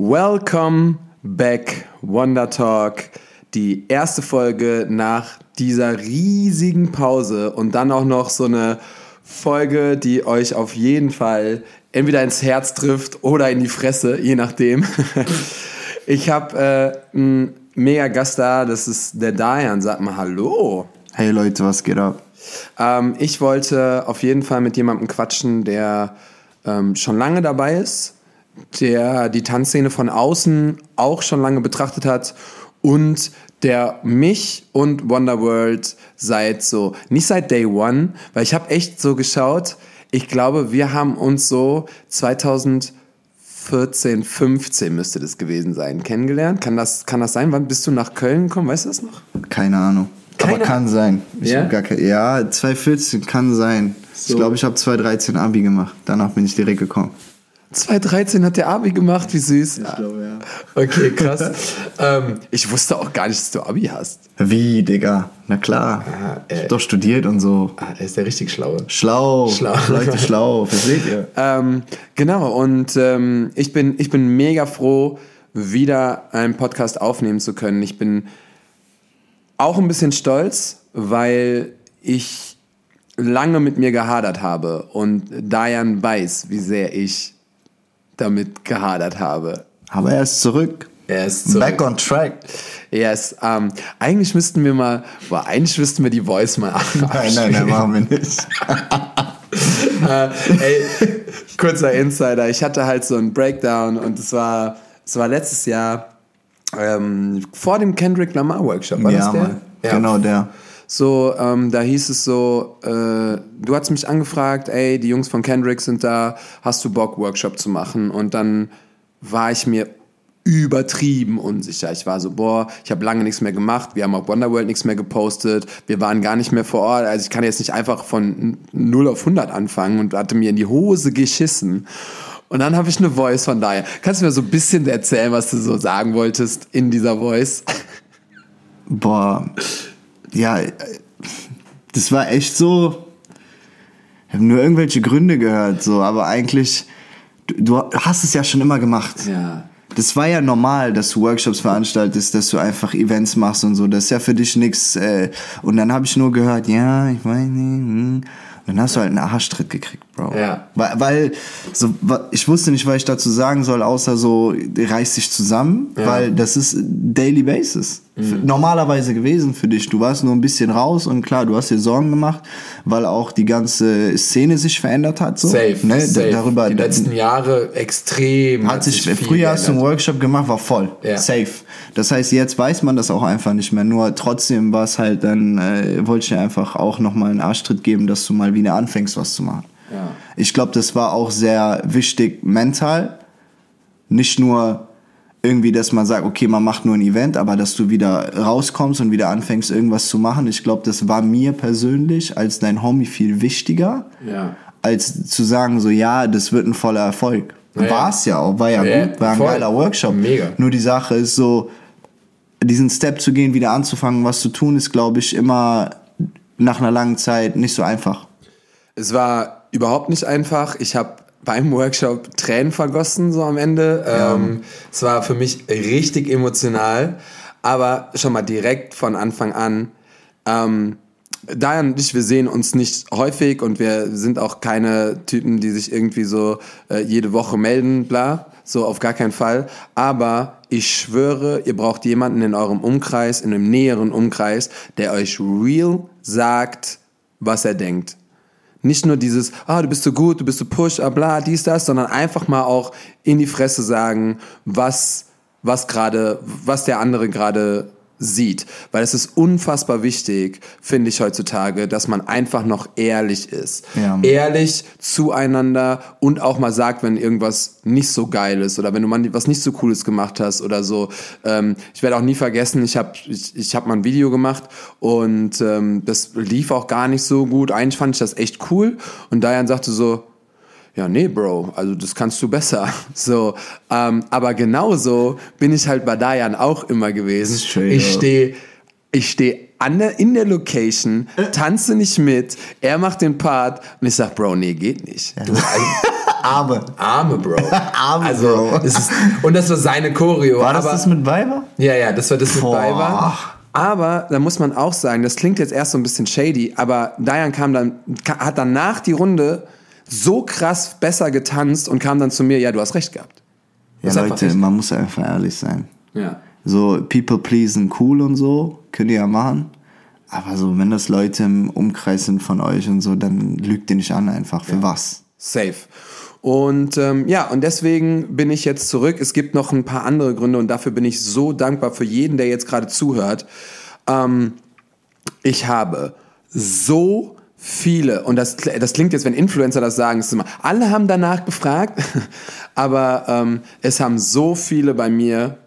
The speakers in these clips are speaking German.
Welcome back, Wonder Talk. Die erste Folge nach dieser riesigen Pause und dann auch noch so eine Folge, die euch auf jeden Fall entweder ins Herz trifft oder in die Fresse, je nachdem. Ich habe äh, einen mega Gast da, das ist der Diane. Sag mal Hallo. Hey Leute, was geht ab? Ähm, ich wollte auf jeden Fall mit jemandem quatschen, der ähm, schon lange dabei ist, der die Tanzszene von außen auch schon lange betrachtet hat und der mich und Wonderworld seit so, nicht seit Day One, weil ich habe echt so geschaut, ich glaube, wir haben uns so 2000 14, 15 müsste das gewesen sein, kennengelernt. Kann das, kann das sein? Wann bist du nach Köln gekommen? Weißt du das noch? Keine Ahnung. Keine Aber kann sein. Ich ja? Gar kein, ja, 2014 kann sein. So. Ich glaube, ich habe 2013 Abi gemacht. Danach bin ich direkt gekommen. 2013 hat der Abi gemacht, wie süß. Ich glaube, ja. Okay, krass. ähm, ich wusste auch gar nicht, dass du Abi hast. Wie, Digga? Na klar. Ah, äh, ich hab doch studiert und so. Ah, er ist der richtig Schlaue. Schlau. Schlau. Leute, schlau. Versteht ihr? Ähm, genau, und ähm, ich, bin, ich bin mega froh, wieder einen Podcast aufnehmen zu können. Ich bin auch ein bisschen stolz, weil ich lange mit mir gehadert habe und Diane weiß, wie sehr ich damit gehadert habe. Aber er ist zurück. Er ist zurück. Back on track. Yes, ähm, eigentlich müssten wir mal, boah, eigentlich müssten wir die Voice mal abspielen. Nein, nein, nein, machen wir nicht. äh, ey, kurzer Insider. Ich hatte halt so einen Breakdown und es war, es war letztes Jahr ähm, vor dem Kendrick Lamar Workshop. War ja, das der? Mann. Ja. Genau der. So, ähm, da hieß es so, äh, du hast mich angefragt, ey, die Jungs von Kendrick sind da, hast du Bock, Workshop zu machen? Und dann war ich mir übertrieben unsicher. Ich war so, boah, ich habe lange nichts mehr gemacht, wir haben auf Wonderworld nichts mehr gepostet, wir waren gar nicht mehr vor Ort, also ich kann jetzt nicht einfach von 0 auf 100 anfangen und hatte mir in die Hose geschissen. Und dann habe ich eine Voice von daher. Kannst du mir so ein bisschen erzählen, was du so sagen wolltest in dieser Voice? Boah, ja, das war echt so. Ich habe nur irgendwelche Gründe gehört, so, aber eigentlich, du, du hast es ja schon immer gemacht. Ja. Das war ja normal, dass du Workshops veranstaltest, dass du einfach Events machst und so. Das ist ja für dich nichts. Äh, und dann habe ich nur gehört, ja, ich weiß nicht. Hm. Dann hast du halt einen Arschtritt gekriegt, Bro. Ja. Weil, weil so, ich wusste nicht, was ich dazu sagen soll, außer so, reiß dich zusammen, ja. weil das ist Daily Basis. Mhm. Normalerweise gewesen für dich. Du warst nur ein bisschen raus und klar, du hast dir Sorgen gemacht, weil auch die ganze Szene sich verändert hat. So. Safe. Ne? Safe. Darüber, die letzten Jahre extrem. Hat, hat sich, sich früher hast du einen Workshop gemacht, war voll. Ja. Safe. Das heißt, jetzt weiß man das auch einfach nicht mehr. Nur trotzdem war es halt, dann äh, wollte ich dir einfach auch nochmal einen Arschtritt geben, dass du mal wieder anfängst, was zu machen. Ja. Ich glaube, das war auch sehr wichtig mental. Nicht nur irgendwie, dass man sagt, okay, man macht nur ein Event, aber dass du wieder rauskommst und wieder anfängst, irgendwas zu machen. Ich glaube, das war mir persönlich als dein Homie viel wichtiger, ja. als zu sagen, so, ja, das wird ein voller Erfolg. Ja, war es ja auch, war ja, ja gut, war ein voll. geiler Workshop. Mega. Nur die Sache ist so, diesen Step zu gehen, wieder anzufangen, was zu tun, ist, glaube ich, immer nach einer langen Zeit nicht so einfach. Es war überhaupt nicht einfach. Ich habe beim Workshop Tränen vergossen, so am Ende. Ja. Ähm, es war für mich richtig emotional, aber schon mal direkt von Anfang an. Ähm, Diane und ich, wir sehen uns nicht häufig und wir sind auch keine Typen, die sich irgendwie so äh, jede Woche melden, bla. So auf gar keinen Fall. Aber ich schwöre, ihr braucht jemanden in eurem Umkreis, in einem näheren Umkreis, der euch real sagt, was er denkt. Nicht nur dieses, ah, du bist so gut, du bist so push, ah, bla, dies, das, sondern einfach mal auch in die Fresse sagen, was, was gerade, was der andere gerade sieht. Weil es ist unfassbar wichtig, finde ich heutzutage, dass man einfach noch ehrlich ist. Ja. Ehrlich zueinander und auch mal sagt, wenn irgendwas nicht so geil ist oder wenn du mal was nicht so cooles gemacht hast oder so. Ähm, ich werde auch nie vergessen, ich habe ich, ich hab mal ein Video gemacht und ähm, das lief auch gar nicht so gut. Eigentlich fand ich das echt cool und Diane sagte so, ja, nee, Bro, also das kannst du besser. So, ähm, aber genauso bin ich halt bei Dayan auch immer gewesen. Straight ich stehe ich stehe der, in der Location, tanze nicht mit, er macht den Part und ich sag, Bro, nee, geht nicht. Du, Arme. Arme, Bro. Arme, also, Bro. Ist, und das war seine Choreo. War das aber, das mit Weiber? Ja, ja, das war das mit Boah. Weiber. Aber da muss man auch sagen, das klingt jetzt erst so ein bisschen shady, aber Diane kam dann, hat dann nach die Runde so krass besser getanzt und kam dann zu mir, ja, du hast recht gehabt. Ja, Leute, man muss einfach ehrlich sein. Ja. So, people pleasen cool und so, könnt ihr ja machen. Aber so, wenn das Leute im Umkreis sind von euch und so, dann lügt ihr nicht an einfach. Für was? Safe. Und ähm, ja, und deswegen bin ich jetzt zurück. Es gibt noch ein paar andere Gründe und dafür bin ich so dankbar für jeden, der jetzt gerade zuhört. Ähm, ich habe so viele, und das, das klingt jetzt, wenn Influencer das sagen, ist immer, alle haben danach gefragt, aber ähm, es haben so viele bei mir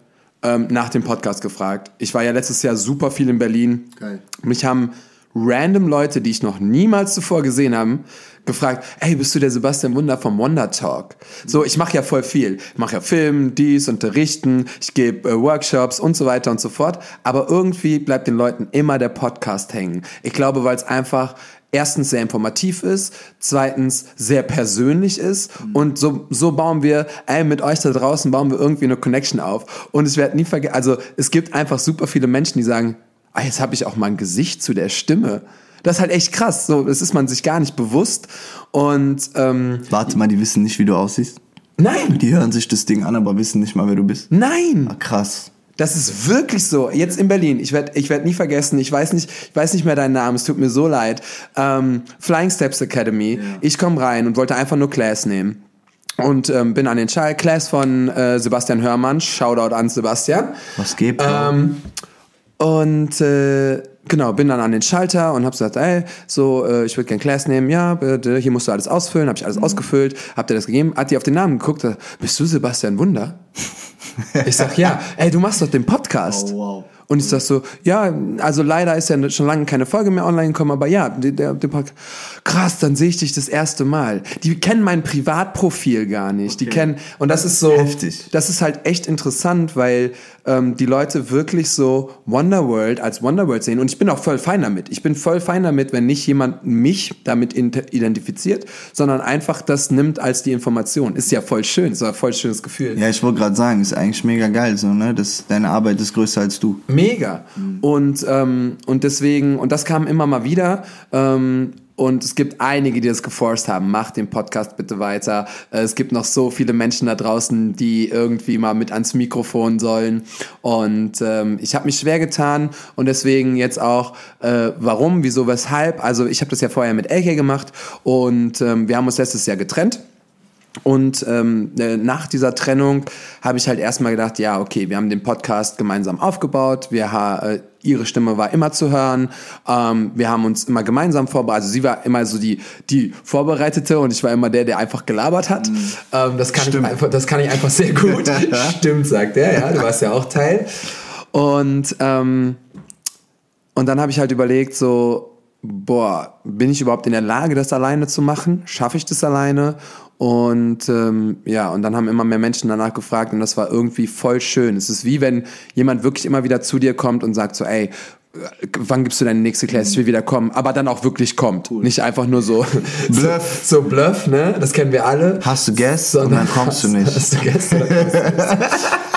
ähm, nach dem Podcast gefragt. Ich war ja letztes Jahr super viel in Berlin. Geil. Mich haben random Leute, die ich noch niemals zuvor gesehen habe, gefragt, ey, bist du der Sebastian Wunder vom Wonder Talk? So, ich mache ja voll viel. Ich mache ja Film, dies, unterrichten, ich gebe äh, Workshops und so weiter und so fort. Aber irgendwie bleibt den Leuten immer der Podcast hängen. Ich glaube, weil es einfach erstens sehr informativ ist, zweitens sehr persönlich ist und so, so bauen wir, ey, mit euch da draußen bauen wir irgendwie eine Connection auf. Und ich werde nie vergessen, also es gibt einfach super viele Menschen, die sagen, ah, jetzt habe ich auch mal ein Gesicht zu der Stimme. Das ist halt echt krass. So, das ist man sich gar nicht bewusst. Und ähm, Warte mal, die wissen nicht, wie du aussiehst. nein, Die hören sich das Ding an, aber wissen nicht mal, wer du bist. nein. Ah, krass. Das ist wirklich so. Jetzt in Berlin. Ich werde ich werd nie vergessen. Ich weiß nicht, ich weiß nicht mehr deinen Namen. Es tut mir so leid. Ähm, Flying Steps Academy. Ich komme rein und wollte einfach nur Class nehmen. Und ähm, bin an den Schall. Class von äh, Sebastian Hörmann. Shoutout an Sebastian. Was geht? Ähm, und äh, genau, bin dann an den Schalter und hab gesagt, ey, so, äh, ich würde gerne Class nehmen, ja, bitte, hier musst du alles ausfüllen, habe ich alles ausgefüllt, hab dir das gegeben, hat die auf den Namen geguckt, sagt, bist du Sebastian Wunder? Ich sag, ja, ey, du machst doch den Podcast. Oh, wow. Und ich sag so, ja, also leider ist ja schon lange keine Folge mehr online gekommen, aber ja, der, der, der Podcast, krass, dann sehe ich dich das erste Mal. Die kennen mein Privatprofil gar nicht. Die kennen, und das ist so, Heftig. das ist halt echt interessant, weil ähm, die Leute wirklich so Wonderworld als Wonderworld sehen. Und ich bin auch voll fein damit. Ich bin voll fein damit, wenn nicht jemand mich damit identifiziert, sondern einfach das nimmt als die Information. Ist ja voll schön, ist ja ein voll schönes Gefühl. Ja, ich wollte gerade sagen, ist eigentlich mega geil, so, ne? Das, deine Arbeit ist größer als du. Mega. Und, ähm, und deswegen, und das kam immer mal wieder. Ähm, und es gibt einige, die das geforst haben. Macht den Podcast bitte weiter. Äh, Es gibt noch so viele Menschen da draußen, die irgendwie mal mit ans Mikrofon sollen. Und ähm, ich habe mich schwer getan und deswegen jetzt auch, äh, warum, wieso, weshalb. Also ich habe das ja vorher mit Elke gemacht und ähm, wir haben uns letztes Jahr getrennt. Und ähm, äh, nach dieser Trennung habe ich halt erstmal gedacht, ja, okay, wir haben den Podcast gemeinsam aufgebaut. Wir ha äh, ihre Stimme war immer zu hören. Ähm, wir haben uns immer gemeinsam vorbereitet. Also sie war immer so die die Vorbereitete und ich war immer der, der einfach gelabert hat. Ähm, das kann ich einfach, das kann ich einfach sehr gut. Stimmt, sagt er. Ja, du warst ja auch Teil. Und ähm, und dann habe ich halt überlegt, so, boah, bin ich überhaupt in der Lage, das alleine zu machen? Schaffe ich das alleine? Und ähm, ja, und dann haben immer mehr Menschen danach gefragt und das war irgendwie voll schön. Es ist wie wenn jemand wirklich immer wieder zu dir kommt und sagt so, ey, wann gibst du deine nächste Class? Ich will wieder kommen, aber dann auch wirklich kommt. Nicht einfach nur so Bluff. So, so Bluff, ne? Das kennen wir alle. Hast du Guests und dann kommst du hast- nicht. Hast du du nicht?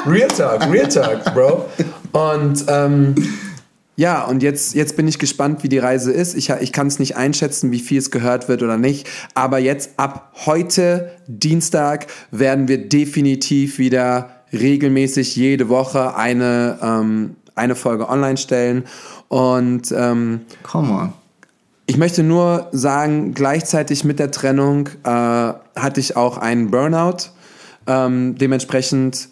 Real Talk, Real Talk, Bro. Und ähm, ja, und jetzt, jetzt bin ich gespannt, wie die Reise ist. Ich, ich kann es nicht einschätzen, wie viel es gehört wird oder nicht. Aber jetzt ab heute, Dienstag, werden wir definitiv wieder regelmäßig jede Woche eine, ähm, eine Folge online stellen. Und ähm, Come on. ich möchte nur sagen, gleichzeitig mit der Trennung äh, hatte ich auch einen Burnout. Ähm, dementsprechend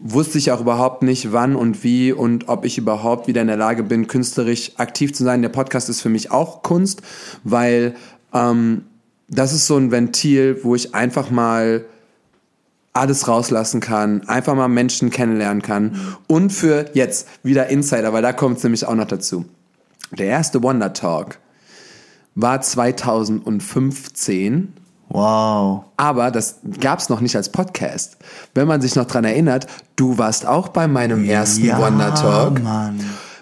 wusste ich auch überhaupt nicht, wann und wie und ob ich überhaupt wieder in der Lage bin, künstlerisch aktiv zu sein. Der Podcast ist für mich auch Kunst, weil ähm, das ist so ein Ventil, wo ich einfach mal alles rauslassen kann, einfach mal Menschen kennenlernen kann und für jetzt wieder Insider, weil da kommt es nämlich auch noch dazu. Der erste Wonder Talk war 2015 Wow. aber das gab es noch nicht als Podcast. Wenn man sich noch dran erinnert, du warst auch bei meinem ersten ja, Wonder Talk. Mann.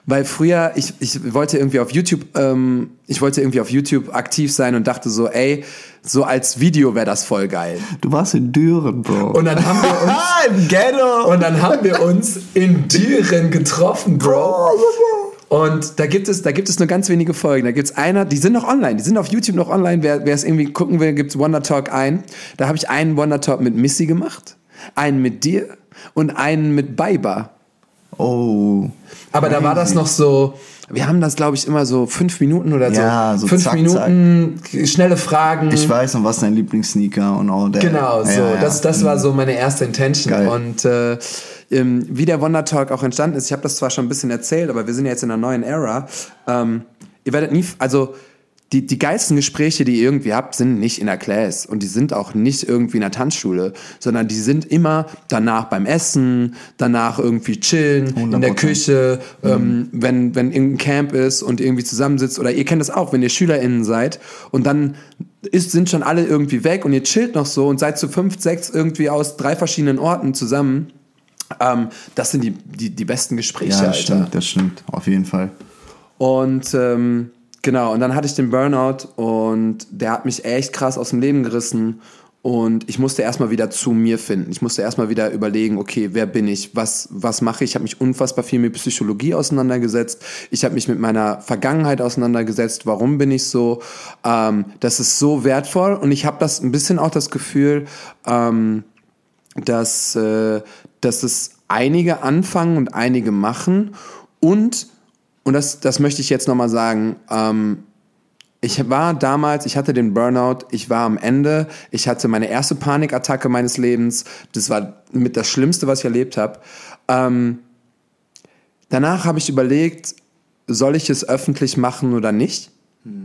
Weil früher, ich, ich wollte irgendwie auf YouTube, ähm, ich wollte irgendwie auf YouTube aktiv sein und dachte so, ey, so als Video wäre das voll geil. Du warst in Düren, Bro. Und dann haben wir uns. Im Ghetto! Und dann haben wir uns in Düren getroffen, Bro. Und da gibt es, da gibt es nur ganz wenige Folgen. Da gibt es einer, die sind noch online, die sind auf YouTube noch online. Wer, wer es irgendwie gucken will, gibt es Wonder Talk ein. Da habe ich einen Wonder Talk mit Missy gemacht, einen mit dir und einen mit Baiba. Oh. Aber da war das noch so, wir haben das, glaube ich, immer so fünf Minuten oder so. Ja, so fünf zack, Minuten, schnelle Fragen. Ich weiß noch, was dein Lieblingssneaker und all that. Genau, so. Ja, ja. Das, das war so meine erste Intention. Geil. Und äh, ähm, wie der Wonder Talk auch entstanden ist, ich habe das zwar schon ein bisschen erzählt, aber wir sind ja jetzt in einer neuen Ära. Ähm, ihr werdet nie, also die, die geilsten Gespräche, die ihr irgendwie habt, sind nicht in der Class und die sind auch nicht irgendwie in der Tanzschule, sondern die sind immer danach beim Essen, danach irgendwie chillen, in der 100%. Küche, ähm, wenn, wenn irgendein Camp ist und irgendwie zusammensitzt oder ihr kennt das auch, wenn ihr SchülerInnen seid und dann ist, sind schon alle irgendwie weg und ihr chillt noch so und seid zu fünf, sechs irgendwie aus drei verschiedenen Orten zusammen. Ähm, das sind die, die, die besten Gespräche, Ja, Alter. das stimmt, das stimmt. Auf jeden Fall. Und ähm, genau, und dann hatte ich den Burnout und der hat mich echt krass aus dem Leben gerissen. Und ich musste erstmal wieder zu mir finden. Ich musste erstmal wieder überlegen, okay, wer bin ich? Was, was mache ich? Ich habe mich unfassbar viel mit Psychologie auseinandergesetzt. Ich habe mich mit meiner Vergangenheit auseinandergesetzt. Warum bin ich so? Ähm, das ist so wertvoll. Und ich habe das ein bisschen auch das Gefühl, ähm, dass, äh, dass es einige anfangen und einige machen. Und, und das, das möchte ich jetzt nochmal sagen, ähm, ich war damals, ich hatte den Burnout, ich war am Ende, ich hatte meine erste Panikattacke meines Lebens, das war mit das Schlimmste, was ich erlebt habe. Ähm, danach habe ich überlegt, soll ich es öffentlich machen oder nicht?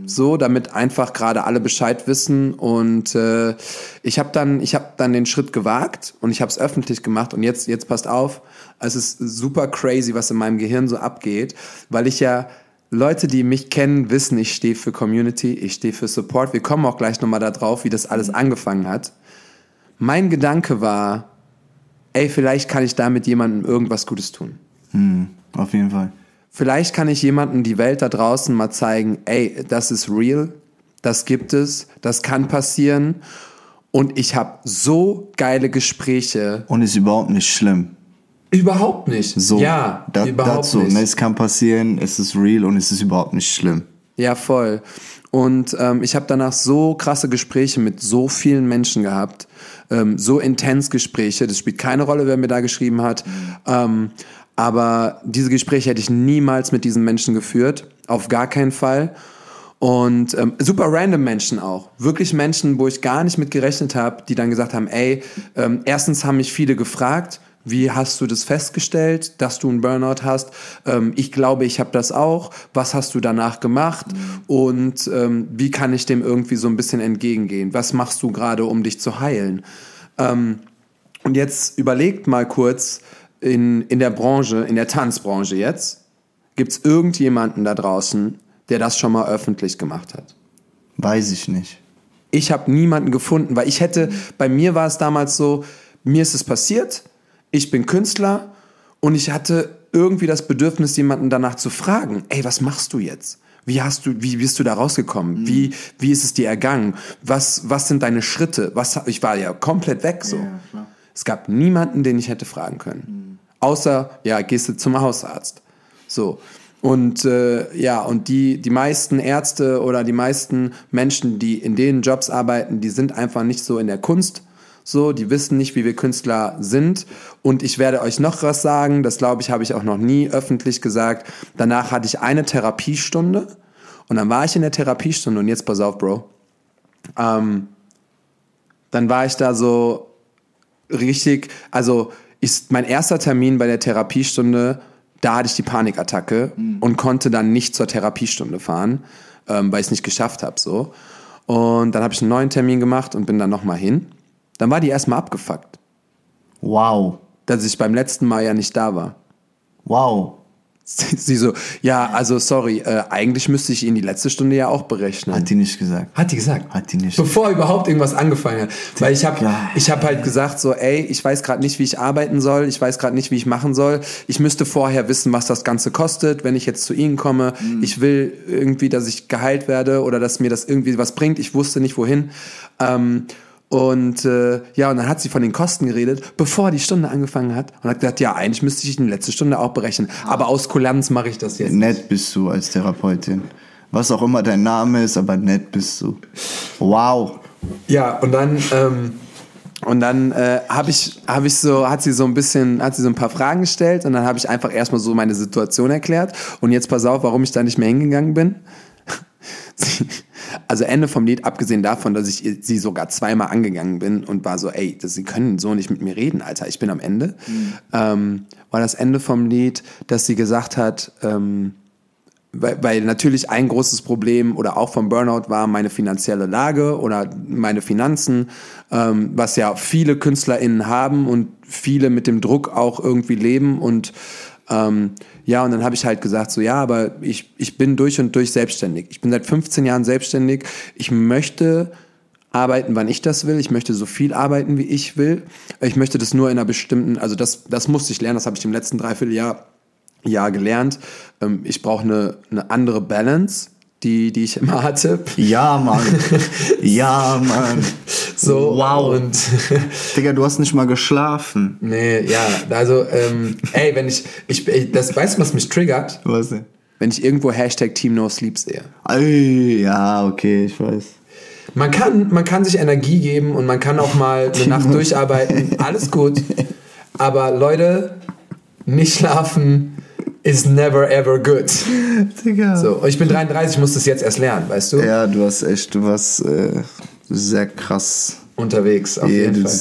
So, damit einfach gerade alle Bescheid wissen. Und äh, ich habe dann, ich habe dann den Schritt gewagt und ich habe es öffentlich gemacht. Und jetzt, jetzt passt auf, es ist super crazy, was in meinem Gehirn so abgeht, weil ich ja Leute, die mich kennen, wissen, ich stehe für Community, ich stehe für Support. Wir kommen auch gleich nochmal da drauf, wie das alles angefangen hat. Mein Gedanke war, ey, vielleicht kann ich damit jemandem irgendwas Gutes tun. Hm, auf jeden Fall. Vielleicht kann ich jemandem die Welt da draußen mal zeigen, ey, das ist real, das gibt es, das kann passieren. Und ich habe so geile Gespräche. Und ist überhaupt nicht schlimm. Überhaupt nicht. So, ja, da, überhaupt dazu. nicht. Ne, es kann passieren, es ist real und es ist überhaupt nicht schlimm. Ja, voll. Und ähm, ich habe danach so krasse Gespräche mit so vielen Menschen gehabt, ähm, so intens Gespräche. Das spielt keine Rolle, wer mir da geschrieben hat. Ähm, aber diese Gespräche hätte ich niemals mit diesen Menschen geführt, auf gar keinen Fall. Und ähm, super random Menschen auch. Wirklich Menschen, wo ich gar nicht mit gerechnet habe, die dann gesagt haben, ey, ähm, erstens haben mich viele gefragt, wie hast du das festgestellt, dass du einen Burnout hast? Ähm, ich glaube, ich habe das auch. Was hast du danach gemacht? Und ähm, wie kann ich dem irgendwie so ein bisschen entgegengehen? Was machst du gerade, um dich zu heilen? Ähm, und jetzt überlegt mal kurz in, in der Branche, in der Tanzbranche jetzt, gibt es irgendjemanden da draußen, der das schon mal öffentlich gemacht hat? Weiß ich nicht. Ich habe niemanden gefunden, weil ich hätte, bei mir war es damals so, mir ist es passiert, ich bin Künstler und ich hatte irgendwie das Bedürfnis, jemanden danach zu fragen, ey, was machst du jetzt? Wie hast du, wie bist du da rausgekommen? Wie, wie ist es dir ergangen? Was, was sind deine Schritte? Was, ich war ja komplett weg so. Es gab niemanden, den ich hätte fragen können. Außer, ja, gehst du zum Hausarzt. So. Und äh, ja, und die, die meisten Ärzte oder die meisten Menschen, die in den Jobs arbeiten, die sind einfach nicht so in der Kunst. So, die wissen nicht, wie wir Künstler sind. Und ich werde euch noch was sagen, das glaube ich, habe ich auch noch nie öffentlich gesagt. Danach hatte ich eine Therapiestunde und dann war ich in der Therapiestunde und jetzt pass auf, Bro. Ähm, dann war ich da so richtig, also ist mein erster Termin bei der Therapiestunde, da hatte ich die Panikattacke und konnte dann nicht zur Therapiestunde fahren, ähm, weil ich es nicht geschafft habe. So. Und dann habe ich einen neuen Termin gemacht und bin dann nochmal hin. Dann war die erstmal abgefuckt, Wow. dass ich beim letzten Mal ja nicht da war. Wow. Sie so, ja, also sorry, äh, eigentlich müsste ich Ihnen die letzte Stunde ja auch berechnen. Hat die nicht gesagt. Hat die gesagt? Hat die nicht. Bevor überhaupt irgendwas angefangen hat. Weil ich habe ich hab halt gesagt so, ey, ich weiß gerade nicht, wie ich arbeiten soll, ich weiß gerade nicht, wie ich machen soll. Ich müsste vorher wissen, was das Ganze kostet, wenn ich jetzt zu Ihnen komme. Mhm. Ich will irgendwie, dass ich geheilt werde oder dass mir das irgendwie was bringt. Ich wusste nicht, wohin. Ähm, und äh, ja, und dann hat sie von den Kosten geredet, bevor die Stunde angefangen hat. Und hat gesagt, ja, eigentlich müsste ich die letzte Stunde auch berechnen. Aber aus Kulanz mache ich das jetzt. Nett bist du als Therapeutin. Was auch immer dein Name ist, aber nett bist du. Wow. Ja, und dann, ähm, und dann äh, habe ich, hab ich so, hat sie so ein bisschen, hat sie so ein paar Fragen gestellt und dann habe ich einfach erstmal so meine Situation erklärt. Und jetzt pass auf, warum ich da nicht mehr hingegangen bin. Sie, also Ende vom Lied, abgesehen davon, dass ich sie sogar zweimal angegangen bin und war so, ey, das, sie können so nicht mit mir reden, Alter, ich bin am Ende, ähm, war das Ende vom Lied, dass sie gesagt hat, ähm, weil, weil natürlich ein großes Problem oder auch vom Burnout war meine finanzielle Lage oder meine Finanzen, ähm, was ja viele KünstlerInnen haben und viele mit dem Druck auch irgendwie leben und ähm, ja, und dann habe ich halt gesagt, so ja, aber ich, ich bin durch und durch selbstständig. Ich bin seit 15 Jahren selbstständig. Ich möchte arbeiten, wann ich das will. Ich möchte so viel arbeiten, wie ich will. Ich möchte das nur in einer bestimmten, also das, das musste ich lernen, das habe ich im letzten Dreivierteljahr Jahr gelernt. Ähm, ich brauche eine, eine andere Balance, die, die ich immer hatte. Ja, Mann. ja, Mann. So, Wow. Und Digga, du hast nicht mal geschlafen. nee, ja, also, ähm, ey, wenn ich, ich, ey, das, weißt du, was mich triggert? Was denn? Wenn ich irgendwo Hashtag Team No Sleep sehe. Ey, ja, okay, ich weiß. Man kann, man kann sich Energie geben und man kann auch mal eine Nacht durcharbeiten. Alles gut. Aber Leute, nicht schlafen is never ever good. Digga. So, und ich bin 33, ich muss das jetzt erst lernen, weißt du? Ja, du hast echt, du warst äh, sehr krass. Unterwegs, auf Ja, jeden du, Fall.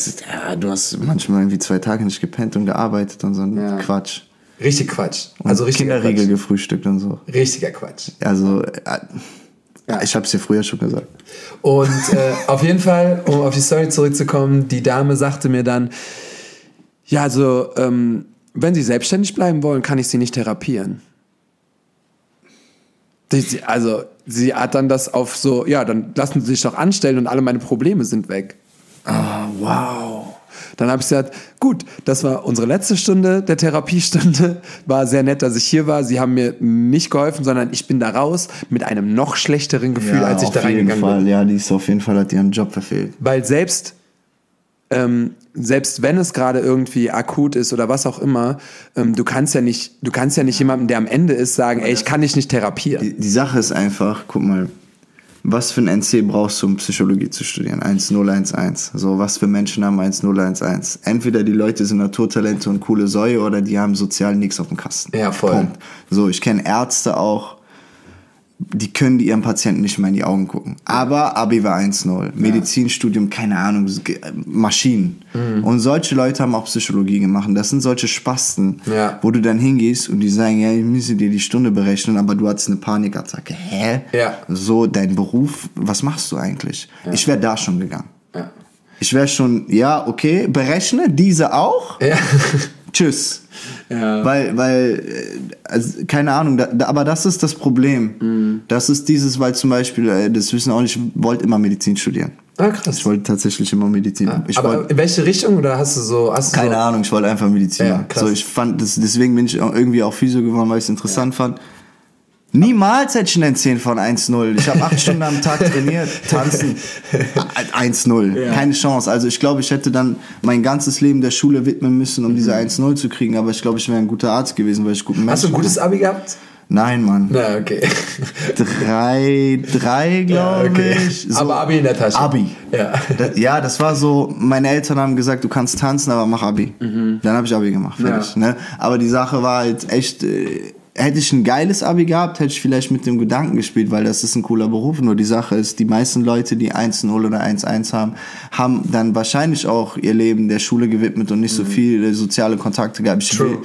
ja, du hast manchmal irgendwie zwei Tage nicht gepennt und gearbeitet und so ein Ja. Quatsch. Richtig Quatsch. Also richtiger Kinderriegel Quatsch. gefrühstückt und so. Richtiger Quatsch. Also, äh, ich hab's dir früher schon gesagt. Und äh, auf jeden Fall, um auf die Story zurückzukommen, die Dame sagte mir dann, ja, also, ähm, wenn Sie selbstständig bleiben wollen, kann ich Sie nicht therapieren. Also, sie hat dann das auf so, ja, dann lassen Sie sich doch anstellen und alle meine Probleme sind weg. Ah, wow. Dann habe ich gesagt, gut, das war unsere letzte Stunde der Therapiestunde. War sehr nett, dass ich hier war. Sie haben mir nicht geholfen, sondern ich bin da raus mit einem noch schlechteren Gefühl, als ich auf da jeden reingegangen Fall. bin. Ja, die ist auf jeden Fall, hat ihren Job verfehlt. Weil selbst, ähm, selbst wenn es gerade irgendwie akut ist oder was auch immer, ähm, du kannst ja nicht, du kannst ja nicht jemandem, der am Ende ist, sagen, ey, ich kann dich nicht therapieren. Die, die Sache ist einfach, guck mal, was für ein NC brauchst du, um Psychologie zu studieren? 1011. So, was für Menschen haben 1011? Entweder die Leute sind Naturtalente und coole Säue oder die haben sozial nichts auf dem Kasten. Ja, voll. Punkt. So, ich kenne Ärzte auch, die können die ihrem Patienten nicht mal in die Augen gucken. Aber Abi war 1-0. Medizinstudium, keine Ahnung, Maschinen. Mhm. Und solche Leute haben auch Psychologie gemacht. Das sind solche Spasten, Ja. wo du dann hingehst und die sagen, ja, ich müsse dir die Stunde berechnen, aber du hattest eine Panikattacke. Hä? Ja. So, dein Beruf, was machst du eigentlich? Ich wäre da schon gegangen. Ja. Ich wäre schon, ja, okay, berechne diese auch. Ja. Tschüss. Ja. Weil, weil, äh, also, keine Ahnung, da, aber das ist das Problem. Mhm. Das ist dieses, weil zum Beispiel, äh, das wissen auch nicht, ich wollte immer Medizin studieren. Ah, krass. Ich wollte tatsächlich immer Medizin. ich Aber wollte, in welche Richtung oder hast du so, hast du keine so, Ahnung, ich wollte einfach Medizin Ja, krass. So, ich fand, das, deswegen bin ich irgendwie auch Physio geworden, weil ich es interessant fand. Niemals hätte ich einen 10 von 1-0. Ich habe acht Stunden am Tag trainiert, tanzen. 1-0. Keine Chance. Also ich glaube, ich hätte dann mein ganzes Leben der Schule widmen müssen, um diese 1-0 zu kriegen. Aber ich glaube, ich wäre ein guter Arzt gewesen, weil ich guten Hast du ein Menschen gutes Abi gehabt? Nein, Mann. Na, okay. Drei, drei, glaube okay. ich. Aber Abi in der Tasche. Abi. Ja. Da, ja, das war so, meine Eltern haben gesagt, du kannst tanzen, aber mach Abi. Dann habe ich Abi gemacht, fertig. Mhm. Ja. Ne? Aber die Sache war halt echt, äh, hätte ich ein geiles Abi gehabt, hätte ich vielleicht mit dem Gedanken gespielt, weil das ist ein cooler Beruf. Nur die Sache ist, die meisten Leute, die 1-0 oder 1-1 haben, haben dann wahrscheinlich auch ihr Leben der Schule gewidmet und nicht so viele soziale Kontakte gehabt. Ich Mhm. True.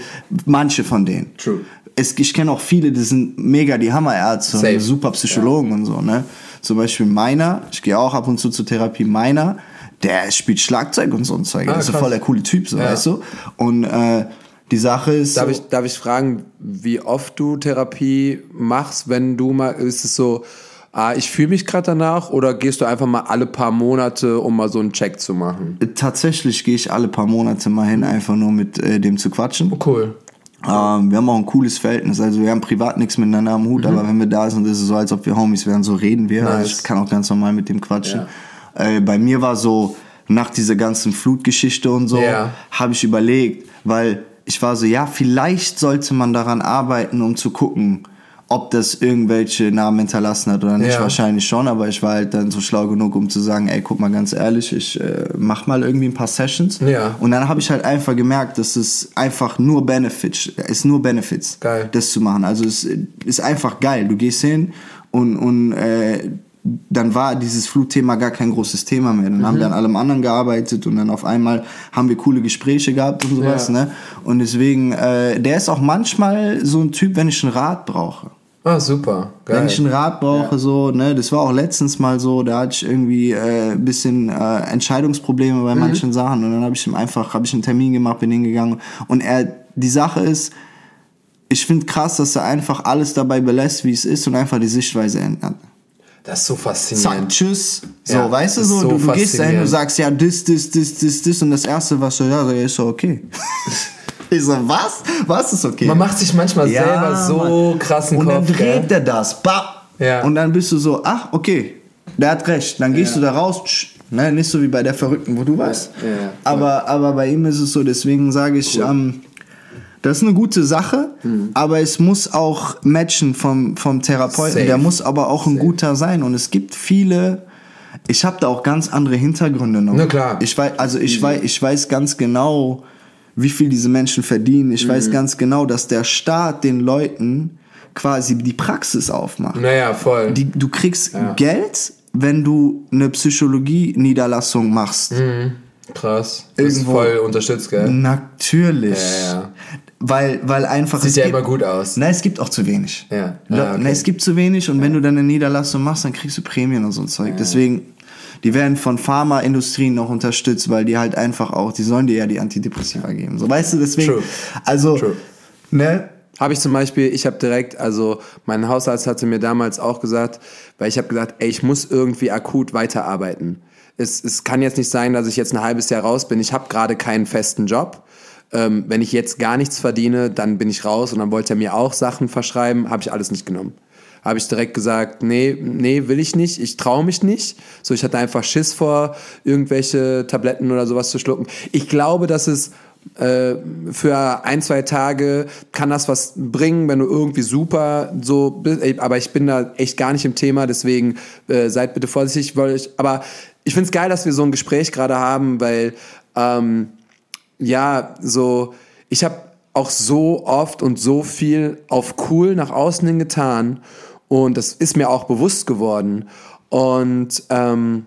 manche von denen. True. Es, ich kenne auch viele, die sind mega die Hammerärzte Safe. und super Psychologen und so, ne? Zum Beispiel meiner, ich gehe auch ab und zu zur Therapie, meiner, der spielt Schlagzeug und so ein Zeug. Ah, das ist krass. voll der coole Typ, so, Ja. weißt du? Und äh, Die Sache ist. Darf, so, ich, darf ich fragen, wie oft du Therapie machst, wenn du mal, ist es so, ah, ich fühle mich gerade danach oder gehst du einfach mal alle paar Monate, um mal so einen Check zu machen? tatsächlich gehe ich alle paar Monate mal hin, einfach nur mit äh, dem zu quatschen. Cool. Ähm, wir haben auch ein cooles Verhältnis. Also wir haben privat nichts miteinander am Hut, aber wenn wir da sind, ist es so, als ob wir Homies wären. So reden wir. Also Mhm. Nice. ich kann auch ganz normal mit dem quatschen. Äh, bei mir war so, nach dieser ganzen Flutgeschichte und so, Ja. habe ich überlegt, weil ich war so, ja, vielleicht sollte man daran arbeiten, um zu gucken, ob das irgendwelche Namen hinterlassen hat oder nicht. Ja. Wahrscheinlich schon, aber ich war halt dann so schlau genug, um zu sagen, ey, guck mal ganz ehrlich, ich äh, mach mal irgendwie ein paar Sessions. Ja. Und dann habe ich halt einfach gemerkt, dass es einfach nur Benefits, es ist nur Benefits, Geil. das zu machen. Also es ist einfach geil. Du gehst hin und, und äh, dann war dieses Flutthema gar kein großes Thema mehr. Dann haben wir an allem anderen gearbeitet und dann auf einmal haben wir coole Gespräche gehabt und sowas. Ja. Ne? Und deswegen, äh, der ist auch manchmal so ein Typ, wenn ich einen Rat brauche. Ah, super. Geil. Wenn ich einen Rat brauche, so, ne, das war auch letztens mal so, da hatte ich irgendwie äh, ein bisschen äh, Entscheidungsprobleme Mhm. bei manchen Sachen und dann habe ich ihm einfach, habe ich einen Termin gemacht, bin hingegangen und er, die Sache ist, ich finde krass, dass er einfach alles dabei belässt, wie es ist und einfach die Sichtweise ändert. Das ist so faszinierend. tschüss. So, Ja, weißt du so, so du, du gehst dahin, du sagst, ja, das, das, das, das, das und das erste, was so, ja, so, ist so okay. ich so, was? Was ist okay? Man macht sich manchmal Ja, selber so Mann. krassen Und dann Kopf. dreht gell? er das. Ja. Und dann bist du so, ach, okay, der hat recht. Dann gehst du da raus. tsch, Ne, nicht so wie bei der Verrückten, wo du warst. Aber, aber bei ihm ist es so, deswegen sage ich, ähm, das ist eine gute Sache, Mhm. aber es muss auch matchen vom, vom Therapeuten. Safe. Der muss aber auch ein guter sein. Und es gibt viele, ich habe da auch ganz andere Hintergründe noch. Na klar. Ich weiß, also ich weiß, ich weiß ganz genau, wie viel diese Menschen verdienen. Ich Mhm. weiß ganz genau, dass der Staat den Leuten quasi die Praxis aufmacht. Naja, voll. Die, du kriegst Ja. Geld, wenn du eine Psychologie-Niederlassung machst. Krass. Das ist Irgendwo- voll unterstützt, gell? Natürlich. Ja, ja. Weil, weil einfach. Sieht ja gibt- immer gut aus. Nein, es gibt auch zu wenig. Ja. Ah, okay. ne, es gibt zu wenig und wenn du dann eine Niederlassung machst, dann kriegst du Prämien und so ein Zeug. Deswegen, die werden von Pharmaindustrien noch unterstützt, weil die halt einfach auch, die sollen dir ja die Antidepressiva geben. So, weißt du, deswegen. True. Also, True. ne? Habe ich zum Beispiel, ich habe direkt, also mein Hausarzt hatte mir damals auch gesagt, weil ich habe gesagt, ey, ich muss irgendwie akut weiterarbeiten. Es, es kann jetzt nicht sein, dass ich jetzt ein halbes Jahr raus bin. Ich habe gerade keinen festen Job. Ähm, wenn ich jetzt gar nichts verdiene, dann bin ich raus. Und dann wollte er mir auch Sachen verschreiben, habe ich alles nicht genommen. Habe ich direkt gesagt, nee, nee, will ich nicht, ich traue mich nicht. So, ich hatte einfach Schiss vor, irgendwelche Tabletten oder sowas zu schlucken. Ich glaube, dass es äh, für ein, zwei Tage kann das was bringen, wenn du irgendwie super so bist. Aber ich bin da echt gar nicht im Thema, deswegen äh, seid bitte vorsichtig. Weil ich, aber ich finde es geil, dass wir so ein Gespräch gerade haben, weil ähm, ja, so, ich habe auch so oft und so viel auf cool nach außen hin getan und das ist mir auch bewusst geworden. Und ähm,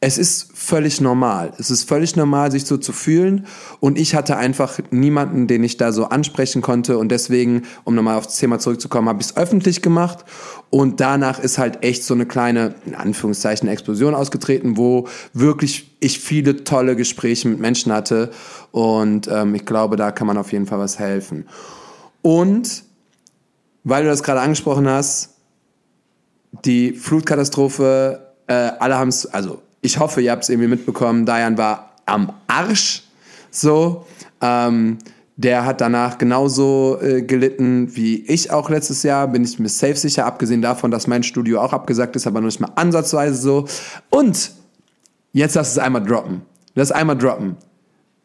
es ist völlig normal. Es ist völlig normal, sich so zu fühlen. Und ich hatte einfach niemanden, den ich da so ansprechen konnte. Und deswegen, um nochmal aufs Thema zurückzukommen, habe ich es öffentlich gemacht. Und danach ist halt echt so eine kleine, in Anführungszeichen, Explosion ausgetreten, wo wirklich ich viele tolle Gespräche mit Menschen hatte. Und ähm, ich glaube, da kann man auf jeden Fall was helfen. Und, weil du das gerade angesprochen hast, die Flutkatastrophe, äh, alle haben es, also ich hoffe, ihr habt es irgendwie mitbekommen, Diane war am Arsch, so. Ähm, der hat danach genauso äh, gelitten wie ich auch letztes Jahr, bin ich mir safe sicher, abgesehen davon, dass mein Studio auch abgesagt ist, aber noch nicht mal ansatzweise so. Und jetzt lass es einmal droppen. Lass einmal droppen.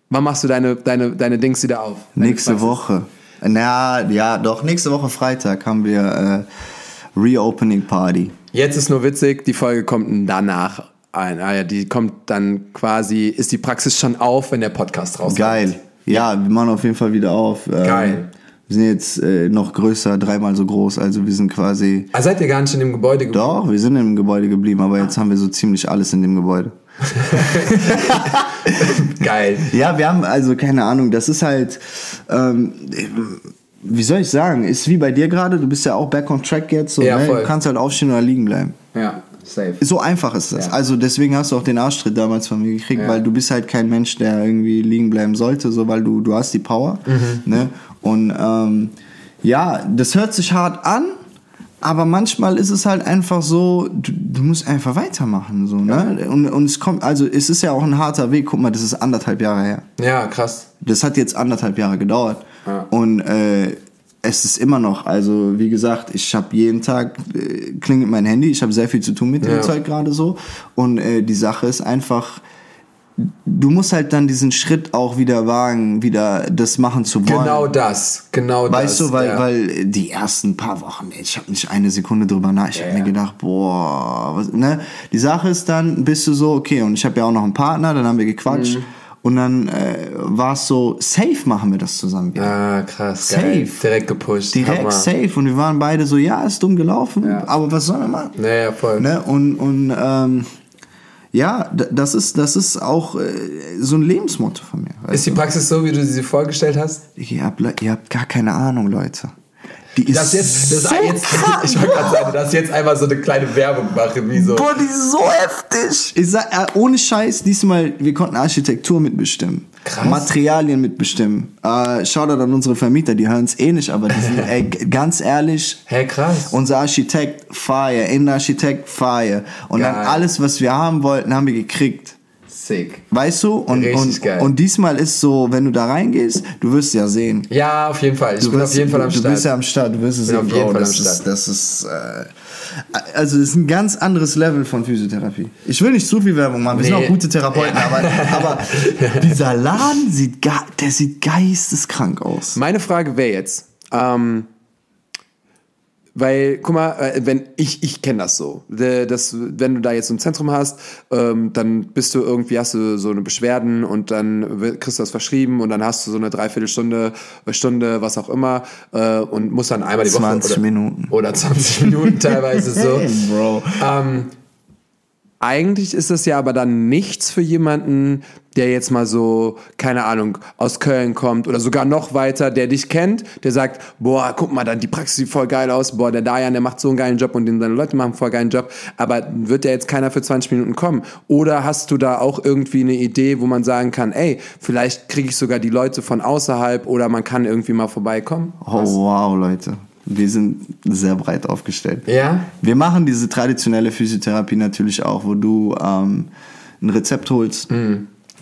Wann machst du deine, deine, deine Dings wieder auf? Nächste Praxis? Woche. Na, ja, doch, nächste Woche Freitag haben wir äh, Reopening Party. Jetzt ist nur witzig, die Folge kommt danach ein. Ah ja, die kommt dann quasi, ist die Praxis schon auf, wenn der Podcast rauskommt. Geil. Ja, wir machen auf jeden Fall wieder auf. Ähm, Geil. Wir sind jetzt äh, noch größer, dreimal so groß, also wir sind quasi. Ah, seid ihr gar nicht in dem Gebäude geblieben? Doch, wir sind im Gebäude geblieben, aber jetzt haben wir so ziemlich alles in dem Gebäude. Geil. Ja, wir haben also keine Ahnung, das ist halt, ähm, wie soll ich sagen, ist wie bei dir gerade, du bist ja auch back on track jetzt, so, Ja, ne? voll. du kannst halt aufstehen oder liegen bleiben. Ja. Safe. So einfach ist das. Ja. Also deswegen hast du auch den Arschtritt damals von mir gekriegt, Ja. weil du bist halt kein Mensch, der irgendwie liegen bleiben sollte, so weil du, du hast die Power. Mhm. Ne? Und ähm, ja, das hört sich hart an, aber manchmal ist es halt einfach so, du, du musst einfach weitermachen. So, ne? Und, und es kommt, also es ist ja auch ein harter Weg. Guck mal, das ist anderthalb Jahre her. Ja, krass. Das hat jetzt anderthalb Jahre gedauert. Ja. Und äh, es ist immer noch, also wie gesagt, ich habe jeden Tag, äh, klingelt mein Handy, ich habe sehr viel zu tun mit Ja. dem Zeug gerade so. Und äh, die Sache ist einfach, du musst halt dann diesen Schritt auch wieder wagen, wieder das machen zu wollen. Genau das. Genau das. Weißt du, weil, ja. weil die ersten paar Wochen, ich habe nicht eine Sekunde drüber nach. Ich Ja, habe mir gedacht, boah, was, ne? Die Sache ist dann, bist du so, okay, und ich habe ja auch noch einen Partner, dann haben wir gequatscht. Mhm. Und dann äh, war es so, safe machen wir das zusammen wieder. Ah, krass. Safe. Geil. Direkt gepusht. Direkt Hammer. safe. Und wir waren beide so, ja, ist dumm gelaufen, Ja. aber was soll man machen? Naja, voll. Ne? Und, und ähm, ja, das ist, das ist auch äh, so ein Lebensmotto von mir. Ist die Praxis so, wie du sie vorgestellt hast? Ihr habt, ihr habt gar keine Ahnung, Leute. Die ist Das jetzt, das so jetzt krank. ich wollte gerade sagen, dass jetzt einfach so eine kleine Werbung mache, wie so. Boah, die ist so heftig. Ich sag, äh, ohne Scheiß, diesmal, wir konnten Architektur mitbestimmen. Krass. Materialien mitbestimmen. Äh, Shoutout an unsere Vermieter, die hören es eh nicht, aber die sind, ey, ganz ehrlich, Hä, krass. unser Architekt, Fire, Innenarchitekt, Fire. Und dann Geil. alles, was wir haben wollten, haben wir gekriegt. Sick. Weißt du? Und, und, und diesmal ist so, wenn du da reingehst, du wirst ja sehen. Ja, auf jeden Fall. Ich Du bin wirst- auf jeden Fall am Start. Du bist ja am Start, du wirst es Bin sehen, auf jeden Bro. Fall das am ist, Start. das ist, äh, also das ist ein ganz anderes Level von Physiotherapie. Ich will nicht zu viel Werbung machen, wir sind Nee. auch gute Therapeuten, Ja. aber, aber dieser Laden sieht, der sieht geisteskrank aus. Meine Frage wäre jetzt, ähm, weil, guck mal, äh, wenn ich, ich kenne das so, Äh, dass, wenn du da jetzt so ein Zentrum hast, ähm, dann bist du irgendwie, hast du so eine Beschwerden und dann kriegst du das verschrieben und dann hast du so eine Dreiviertelstunde, äh, Stunde, was auch immer äh, und musst dann einmal die Woche 20 oder, Minuten. oder 20 Minuten teilweise so. Bro. Ähm, eigentlich ist das ja aber dann nichts für jemanden, der jetzt mal so, keine Ahnung, aus Köln kommt oder sogar noch weiter, der dich kennt, der sagt, boah, guck mal, dann die Praxis sieht voll geil aus, boah, der Dayan, der macht so einen geilen Job und seine Leute machen voll geilen Job, aber wird der jetzt keiner für 20 Minuten kommen? Oder hast du da auch irgendwie eine Idee, wo man sagen kann, ey, vielleicht kriege ich sogar die Leute von außerhalb oder man kann irgendwie mal vorbeikommen? Oh wow, Leute. Wir sind sehr breit aufgestellt. Ja? Wir machen diese traditionelle Physiotherapie natürlich auch, wo du ähm, ein Rezept holst.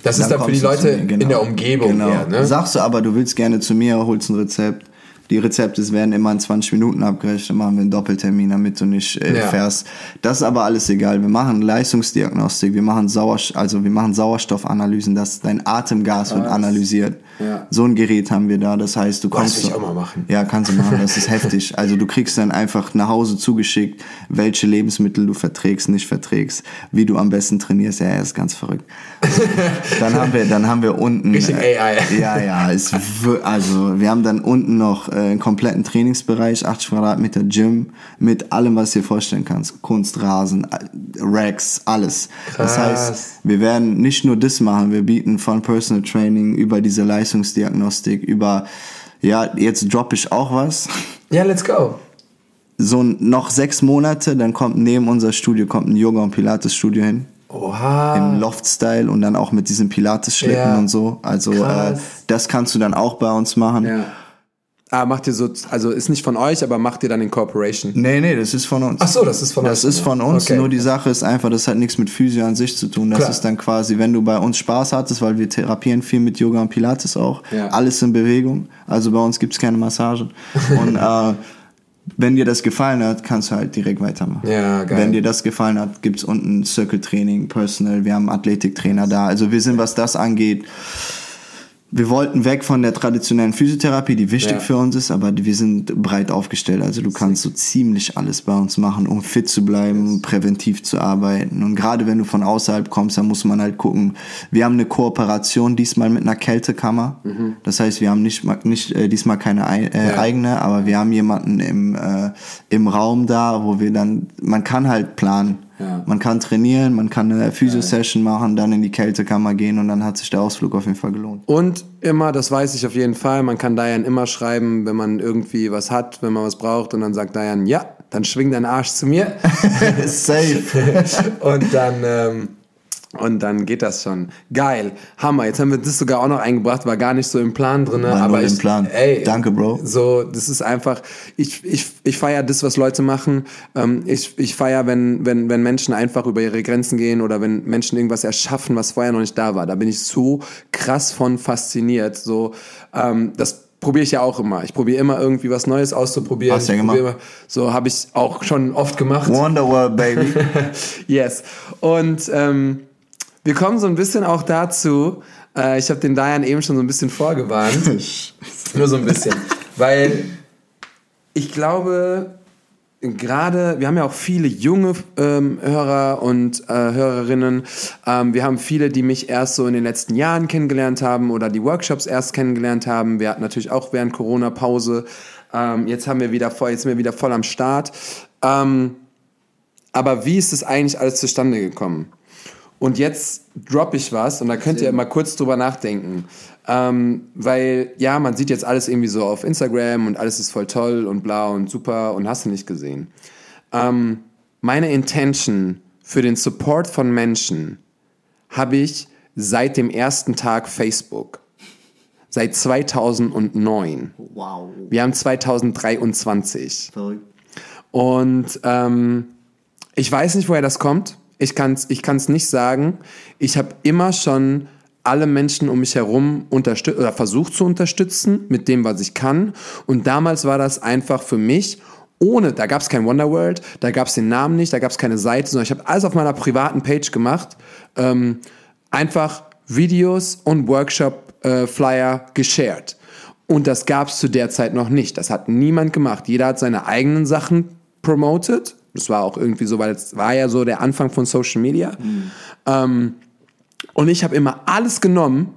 Das ist dann für die Leute mir, genau. in der Umgebung Genau. her, ne? Sagst du aber, du willst gerne zu mir, holst ein Rezept. Die Rezepte werden immer in 20 Minuten abgerechnet, machen wir einen Doppeltermin, damit du nicht äh, Ja. fährst. Das ist aber alles egal. Wir machen Leistungsdiagnostik, wir machen Sauerstoff, also wir machen Sauerstoffanalysen, dass dein Atemgas wird analysiert. Ja. So ein Gerät haben wir da. Das heißt, du will ich so- auch mal machen. Ja, kannst du machen. Das ist heftig. Also du kriegst dann einfach nach Hause zugeschickt, welche Lebensmittel du verträgst, nicht verträgst, wie du am besten trainierst. Ja, er ist ganz verrückt. dann haben wir, dann haben wir unten. Richtig AI. Ja, ja, ist also wir haben dann unten noch äh, einen kompletten Trainingsbereich, 80 Quadratmeter Gym mit allem, was du dir vorstellen kannst, Kunstrasen, äh, Racks, alles. Das Krass. heißt, wir werden nicht nur das machen, wir bieten von Personal Training über diese Leistungsdiagnostik, über ja, jetzt droppe ich auch was. Ja, let's go. So noch sechs Monate, dann kommt neben unser Studio kommt ein Yoga und Pilates Studio hin Oha. im Loft-Style und dann auch mit diesen Pilates-Schlitten Ja. und so. Also äh, das kannst du dann auch bei uns machen. Ja. Ah, macht ihr so, also ist nicht von euch, aber macht ihr dann in Corporation? Nee, nee, das ist von uns. Ach so, das ist von Das euch. ist von uns, Okay. nur die Sache ist einfach, das hat nichts mit Physio an sich zu tun. Das Klar. ist dann quasi, wenn du bei uns Spaß hattest, weil wir therapieren viel mit Yoga und Pilates auch, Ja. alles in Bewegung. Also bei uns gibt's keine Massage. Und äh, wenn dir das gefallen hat, kannst du halt direkt weitermachen. Ja, geil. Wenn dir das gefallen hat, gibt's unten Circle Training, Personal, wir haben Athletiktrainer da. Also wir sind, was das angeht, wir wollten weg von der traditionellen Physiotherapie, die wichtig Ja. für uns ist, aber wir sind breit aufgestellt. Also du kannst so ziemlich alles bei uns machen, um fit zu bleiben, präventiv zu arbeiten. Und gerade wenn du von außerhalb kommst, dann muss man halt gucken. Wir haben eine Kooperation diesmal mit einer Kältekammer. Das heißt, wir haben nicht, nicht äh, diesmal keine ei äh, Ja. eigene, aber wir haben jemanden im, äh, im Raum da, wo wir dann, man kann halt planen. Ja. Man kann trainieren, man kann eine Physio-Session machen, dann in die Kältekammer gehen und dann hat sich der Ausflug auf jeden Fall gelohnt. Und immer, das weiß ich auf jeden Fall, man kann Diane immer schreiben, wenn man irgendwie was hat, wenn man was braucht und dann sagt Diane, ja, dann schwing deinen Arsch zu mir. Safe. und dann, ähm, und dann geht das schon. Geil. Hammer. Jetzt haben wir das sogar auch noch eingebracht, war gar nicht so im Plan drin. War aber ich, im Plan. Ey, Danke, Bro. So, das ist einfach, ich, ich, ich feiere das, was Leute machen. Ähm, ich ich feiere, wenn, wenn, wenn Menschen einfach über ihre Grenzen gehen oder wenn Menschen irgendwas erschaffen, was vorher noch nicht da war. Da bin ich so krass von fasziniert. So, ähm, das probiere ich ja auch immer. Ich probiere immer irgendwie was Neues auszuprobieren. Hast du ja gemacht. Immer, so habe ich auch schon oft gemacht. Wonderworld, baby. yes. Und ähm, wir kommen so ein bisschen auch dazu, äh, ich habe den Diane eben schon so ein bisschen vorgewarnt. Nur so ein bisschen. Weil ich glaube, gerade, wir haben ja auch viele junge ähm, Hörer und äh, Hörerinnen. Ähm, wir haben viele, die mich erst so in den letzten Jahren kennengelernt haben oder die Workshops erst kennengelernt haben. Wir hatten natürlich auch während Corona Pause. Ähm, jetzt haben wir wieder voll, jetzt sind wir wieder voll am Start. Ähm, aber wie ist das eigentlich alles zustande gekommen? Und jetzt droppe ich was und da könnt ihr mal kurz drüber nachdenken. Ähm, weil, ja, man sieht jetzt alles irgendwie so auf Instagram und alles ist voll toll und bla und super und hast du nicht gesehen. Ähm, meine Intention für den Support von Menschen habe ich seit dem ersten Tag Facebook. Seit 2009. Wow. Wir haben 2023. Verrückt. Und ähm, ich weiß nicht, woher das kommt. Ich kann es ich kann's nicht sagen. Ich habe immer schon alle Menschen um mich herum unterstützt oder versucht zu unterstützen mit dem, was ich kann. Und damals war das einfach für mich ohne, da gab es kein Wonderworld, da gab es den Namen nicht, da gab es keine Seite, sondern ich habe alles auf meiner privaten Page gemacht. Ähm, einfach Videos und Workshop-Flyer geshared. Und das gab es zu der Zeit noch nicht. Das hat niemand gemacht. Jeder hat seine eigenen Sachen promoted. Das war auch irgendwie so, weil es war ja so der Anfang von Social Media. Ähm, und ich habe immer alles genommen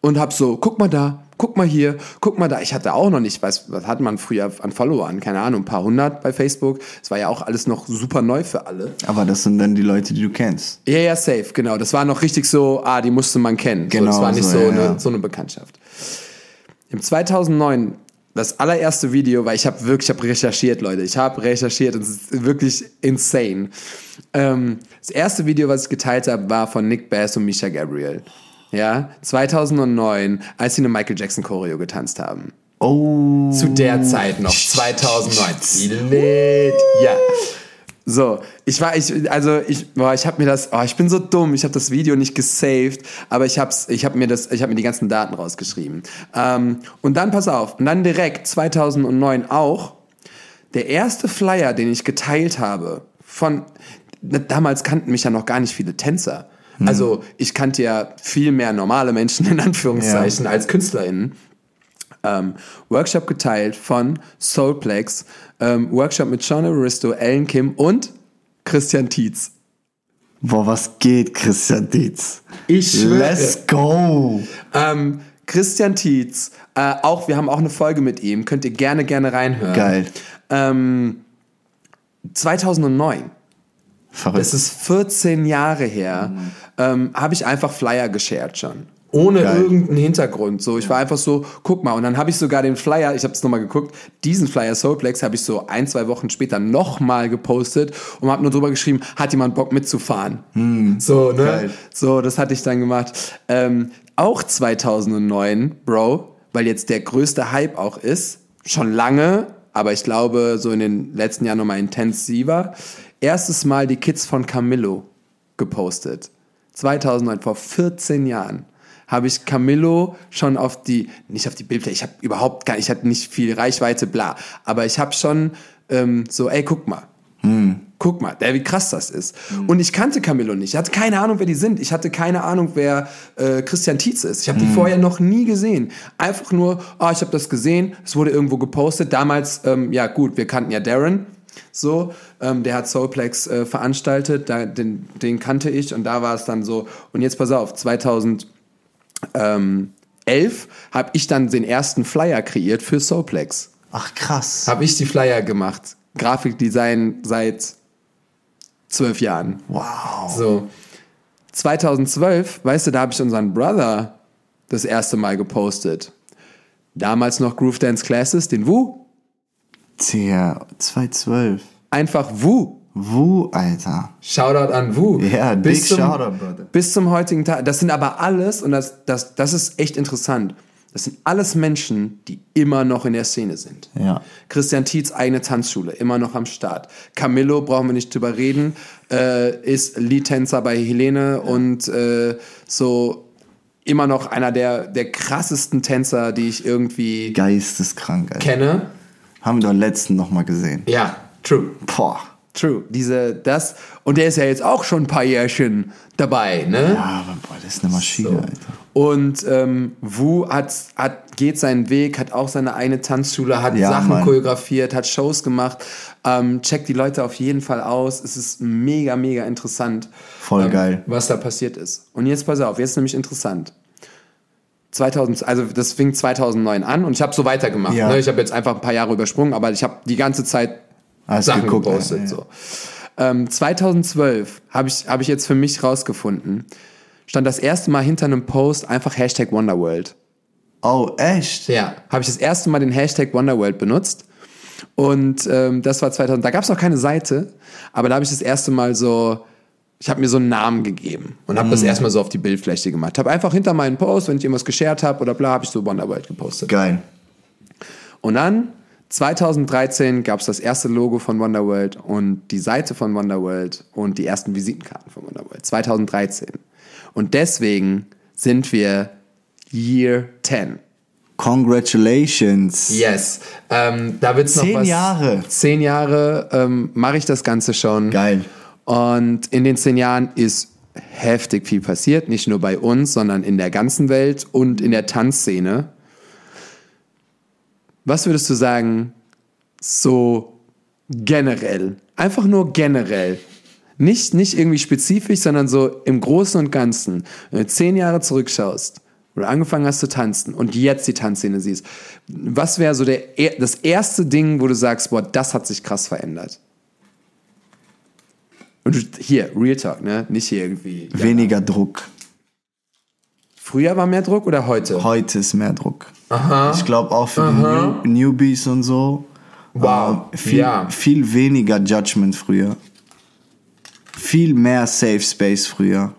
und habe so, guck mal da, guck mal hier, guck mal da. Ich hatte auch noch nicht, weiß, was hat man früher an Followern? Keine Ahnung, ein paar hundert bei Facebook. Es war ja auch alles noch super neu für alle. Aber das sind dann die Leute, die du kennst. Ja, ja, safe, genau. Das war noch richtig so, ah, die musste man kennen. so, Genau das war nicht so, so, ja, eine, ja. so eine Bekanntschaft. Im 2009, das allererste Video, weil ich habe wirklich, ich habe recherchiert, Leute. Ich habe recherchiert und es ist wirklich insane. Ähm, das erste Video, was ich geteilt habe, war von Nick Bass und Misha Gabriel. Ja, 2009, als sie eine Michael Jackson Choreo getanzt haben. Oh. Zu der Zeit noch, 2009. Lit, ja. So, ich war, ich, also ich, boah, ich habe mir das, oh, ich bin so dumm, ich habe das Video nicht gesaved, aber ich hab's, ich habe mir das, ich habe mir die ganzen Daten rausgeschrieben. Ähm, und dann pass auf, und dann direkt 2009 auch der erste Flyer, den ich geteilt habe, von damals kannten mich ja noch gar nicht viele Tänzer. Also ich kannte ja viel mehr normale Menschen in Anführungszeichen als KünstlerInnen ähm, Workshop geteilt von Soulplex, ähm, Workshop mit Sean Aristo, Ellen Kim und Christian Tietz. Boah, was geht, Christian Dietz? Ich schwöre. Let's go. Ähm, Christian Tietz, äh, auch, wir haben auch eine Folge mit ihm, könnt ihr gerne, gerne reinhören. Geil. Ähm, 2009. Verrückt. Das ist 14 Jahre her, ähm, habe ich einfach Flyer geshared schon. Ohne Geil. irgendeinen Hintergrund. So, ich war einfach so, guck mal, und dann habe ich sogar den Flyer, ich habe es nochmal geguckt, diesen Flyer Soulplex habe ich so ein, zwei Wochen später nochmal gepostet und habe nur drüber geschrieben, hat jemand Bock mitzufahren? so, ne? geil. So, das hatte ich dann gemacht. Ähm, auch 2009, Bro, weil jetzt der größte Hype auch ist, schon lange, aber ich glaube so in den letzten Jahren nochmal intensiver. Erstes Mal die Kids von Camillo gepostet. 2009, vor 14 Jahren habe ich Camillo schon auf die, nicht auf die Bildfläche, ich habe überhaupt gar, ich hatte nicht viel Reichweite, bla, aber ich habe schon ähm, so, ey, guck mal, guck mal, der, wie krass das ist. Und ich kannte Camillo nicht. Ich hatte keine Ahnung, wer die sind. Ich hatte keine Ahnung, wer äh, Christian Tietz ist. Ich habe die vorher noch nie gesehen. Einfach nur, ah, ich habe das gesehen, es wurde irgendwo gepostet. Damals, ähm, ja gut, wir kannten ja Darren. So, ähm, der hat Soulplex äh, veranstaltet, da, den, den kannte ich und da war es dann so. Und jetzt pass auf, 2011 habe ich dann den ersten Flyer kreiert für Soulplex Ach, krass. habe ich die Flyer gemacht. Grafikdesign seit zwölf Jahren. Wow. So. 2012, weißt du, da habe ich unseren Brother das erste Mal gepostet. Damals noch Groove Dance Classes, den Wu. Tja, 2012. einfach Wu. Wu, Alter. Shoutout an Wu. Ja, bis big zum, Shoutout, Brother. Bis zum heutigen Tag. Das sind aber alles, und das, das, das ist echt interessant, das sind alles Menschen, die immer noch in der Szene sind. Ja. Christian Tietz eigene Tanzschule, immer noch am Start. Camillo, brauchen wir nicht drüber reden, äh, ist Lead-Tänzer bei Helene und äh, so immer noch einer der, der krassesten Tänzer, die ich irgendwie Geisteskrank, Alter. kenne. Haben wir doch letzten noch mal gesehen. Ja, true. Boah. True. Diese, das, und der ist ja jetzt auch schon ein paar Jährchen dabei, ne? Ja, aber boah, das ist eine Maschine, So. Alter. Und ähm, Wu hat, hat, geht seinen Weg, hat auch seine eigene Tanzschule, hat Ja, Sachen Mann. choreografiert, hat Shows gemacht. Ähm, checkt die Leute auf jeden Fall aus. Es ist mega, mega interessant. Voll ähm, geil. Was da passiert ist. Und jetzt pass auf, jetzt nämlich interessant. 2000, also das fing 2009 an und ich habe so weitergemacht. Ja. Ne? Ich habe jetzt einfach ein paar Jahre übersprungen, aber ich habe die ganze Zeit Hast Sachen geguckt, gepostet. ja, ja. So. Ähm, 2012 habe ich, hab ich jetzt für mich rausgefunden, stand das erste Mal hinter einem Post einfach Hashtag Wonderworld. Oh, echt? Ja. Habe ich das erste Mal den Hashtag Wonderworld benutzt. Und ähm, das war 2000. Da gab es noch keine Seite, aber da habe ich das erste Mal so, ich habe mir so einen Namen gegeben und habe das erstmal so auf die Bildfläche gemacht. Habe einfach hinter meinen Post, wenn ich irgendwas geshared habe oder bla, habe ich so Wonderworld gepostet. Geil. Und dann 2013 gab es das erste Logo von Wonderworld und die Seite von Wonderworld und die ersten Visitenkarten von Wonderworld. 2013. Und deswegen sind wir Year 10. Congratulations. Yes. Ähm, da wird's noch Zehn was. Jahre. Zehn Jahre ähm, mache ich das Ganze schon. Geil. Und in den zehn Jahren ist heftig viel passiert, nicht nur bei uns, sondern in der ganzen Welt und in der Tanzszene. Was würdest du sagen, so generell? Einfach nur generell. Nicht, nicht irgendwie spezifisch, sondern so im Großen und Ganzen. Wenn du zehn Jahre zurückschaust, du angefangen hast zu tanzen und jetzt die Tanzszene siehst, was wäre so der, er- das erste Ding, wo du sagst, boah, das hat sich krass verändert? Und hier, Real Talk, ne? Nicht hier irgendwie. Ja. Weniger Druck. Früher war mehr Druck oder heute? Heute ist mehr Druck. Ich glaube auch für die New Newbies und so. Wow, äh, viel, ja. viel weniger Judgment früher. Viel mehr Safe Space früher.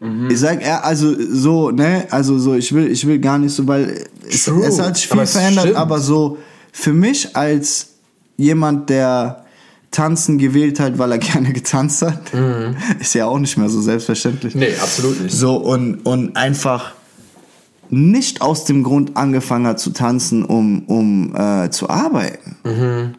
Mhm. Ich sag, ja, also so, ne, also so, ich will, ich will gar nicht so, weil es, es hat sich aber viel es verändert, aber so für mich als jemand, der Tanzen gewählt hat, weil er gerne getanzt hat, ist ja auch nicht mehr so selbstverständlich. Mhm. Nee, absolut nicht. So und, und einfach nicht aus dem Grund angefangen hat zu tanzen, um, um äh, zu arbeiten.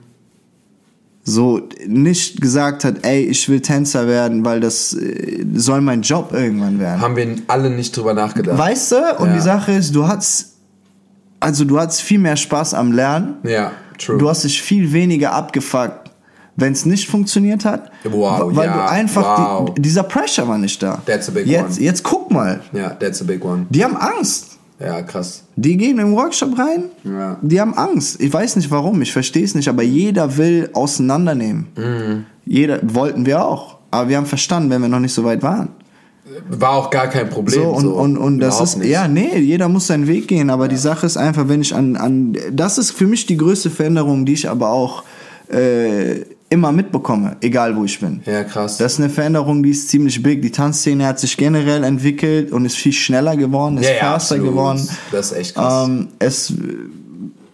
So nicht gesagt hat, ey, ich will Tänzer werden, weil das äh, soll mein Job irgendwann werden. Haben wir alle nicht drüber nachgedacht. Weißt du? Und Ja. die Sache ist, du hast also du hattest viel mehr Spaß am Lernen. Ja, true. Du hast dich viel weniger abgefuckt, wenn es nicht funktioniert hat. Wow, weil ja, du einfach wow. die, dieser Pressure war nicht da. That's a big jetzt, one. jetzt guck mal, ja, that's a big one. die haben Angst. Ja, krass. Die gehen im Workshop rein, Ja. die haben Angst. Ich weiß nicht warum, ich verstehe es nicht, aber jeder will auseinandernehmen. Mhm. Jeder, wollten wir auch. Aber wir haben verstanden, wenn wir noch nicht so weit waren. War auch gar kein Problem. So, und, und, und das Überhaupt ist, nicht. ja, nee, jeder muss seinen Weg gehen, aber die Sache ist einfach, wenn ich an, an, das ist für mich die größte Veränderung, die ich aber auch äh, immer mitbekomme, egal wo ich bin. Ja, krass. Das ist eine Veränderung, die ist ziemlich big. Die Tanzszene hat sich generell entwickelt und ist viel schneller geworden, ist ja, ja, faster absolut. geworden. Das ist echt krass. Ähm, es,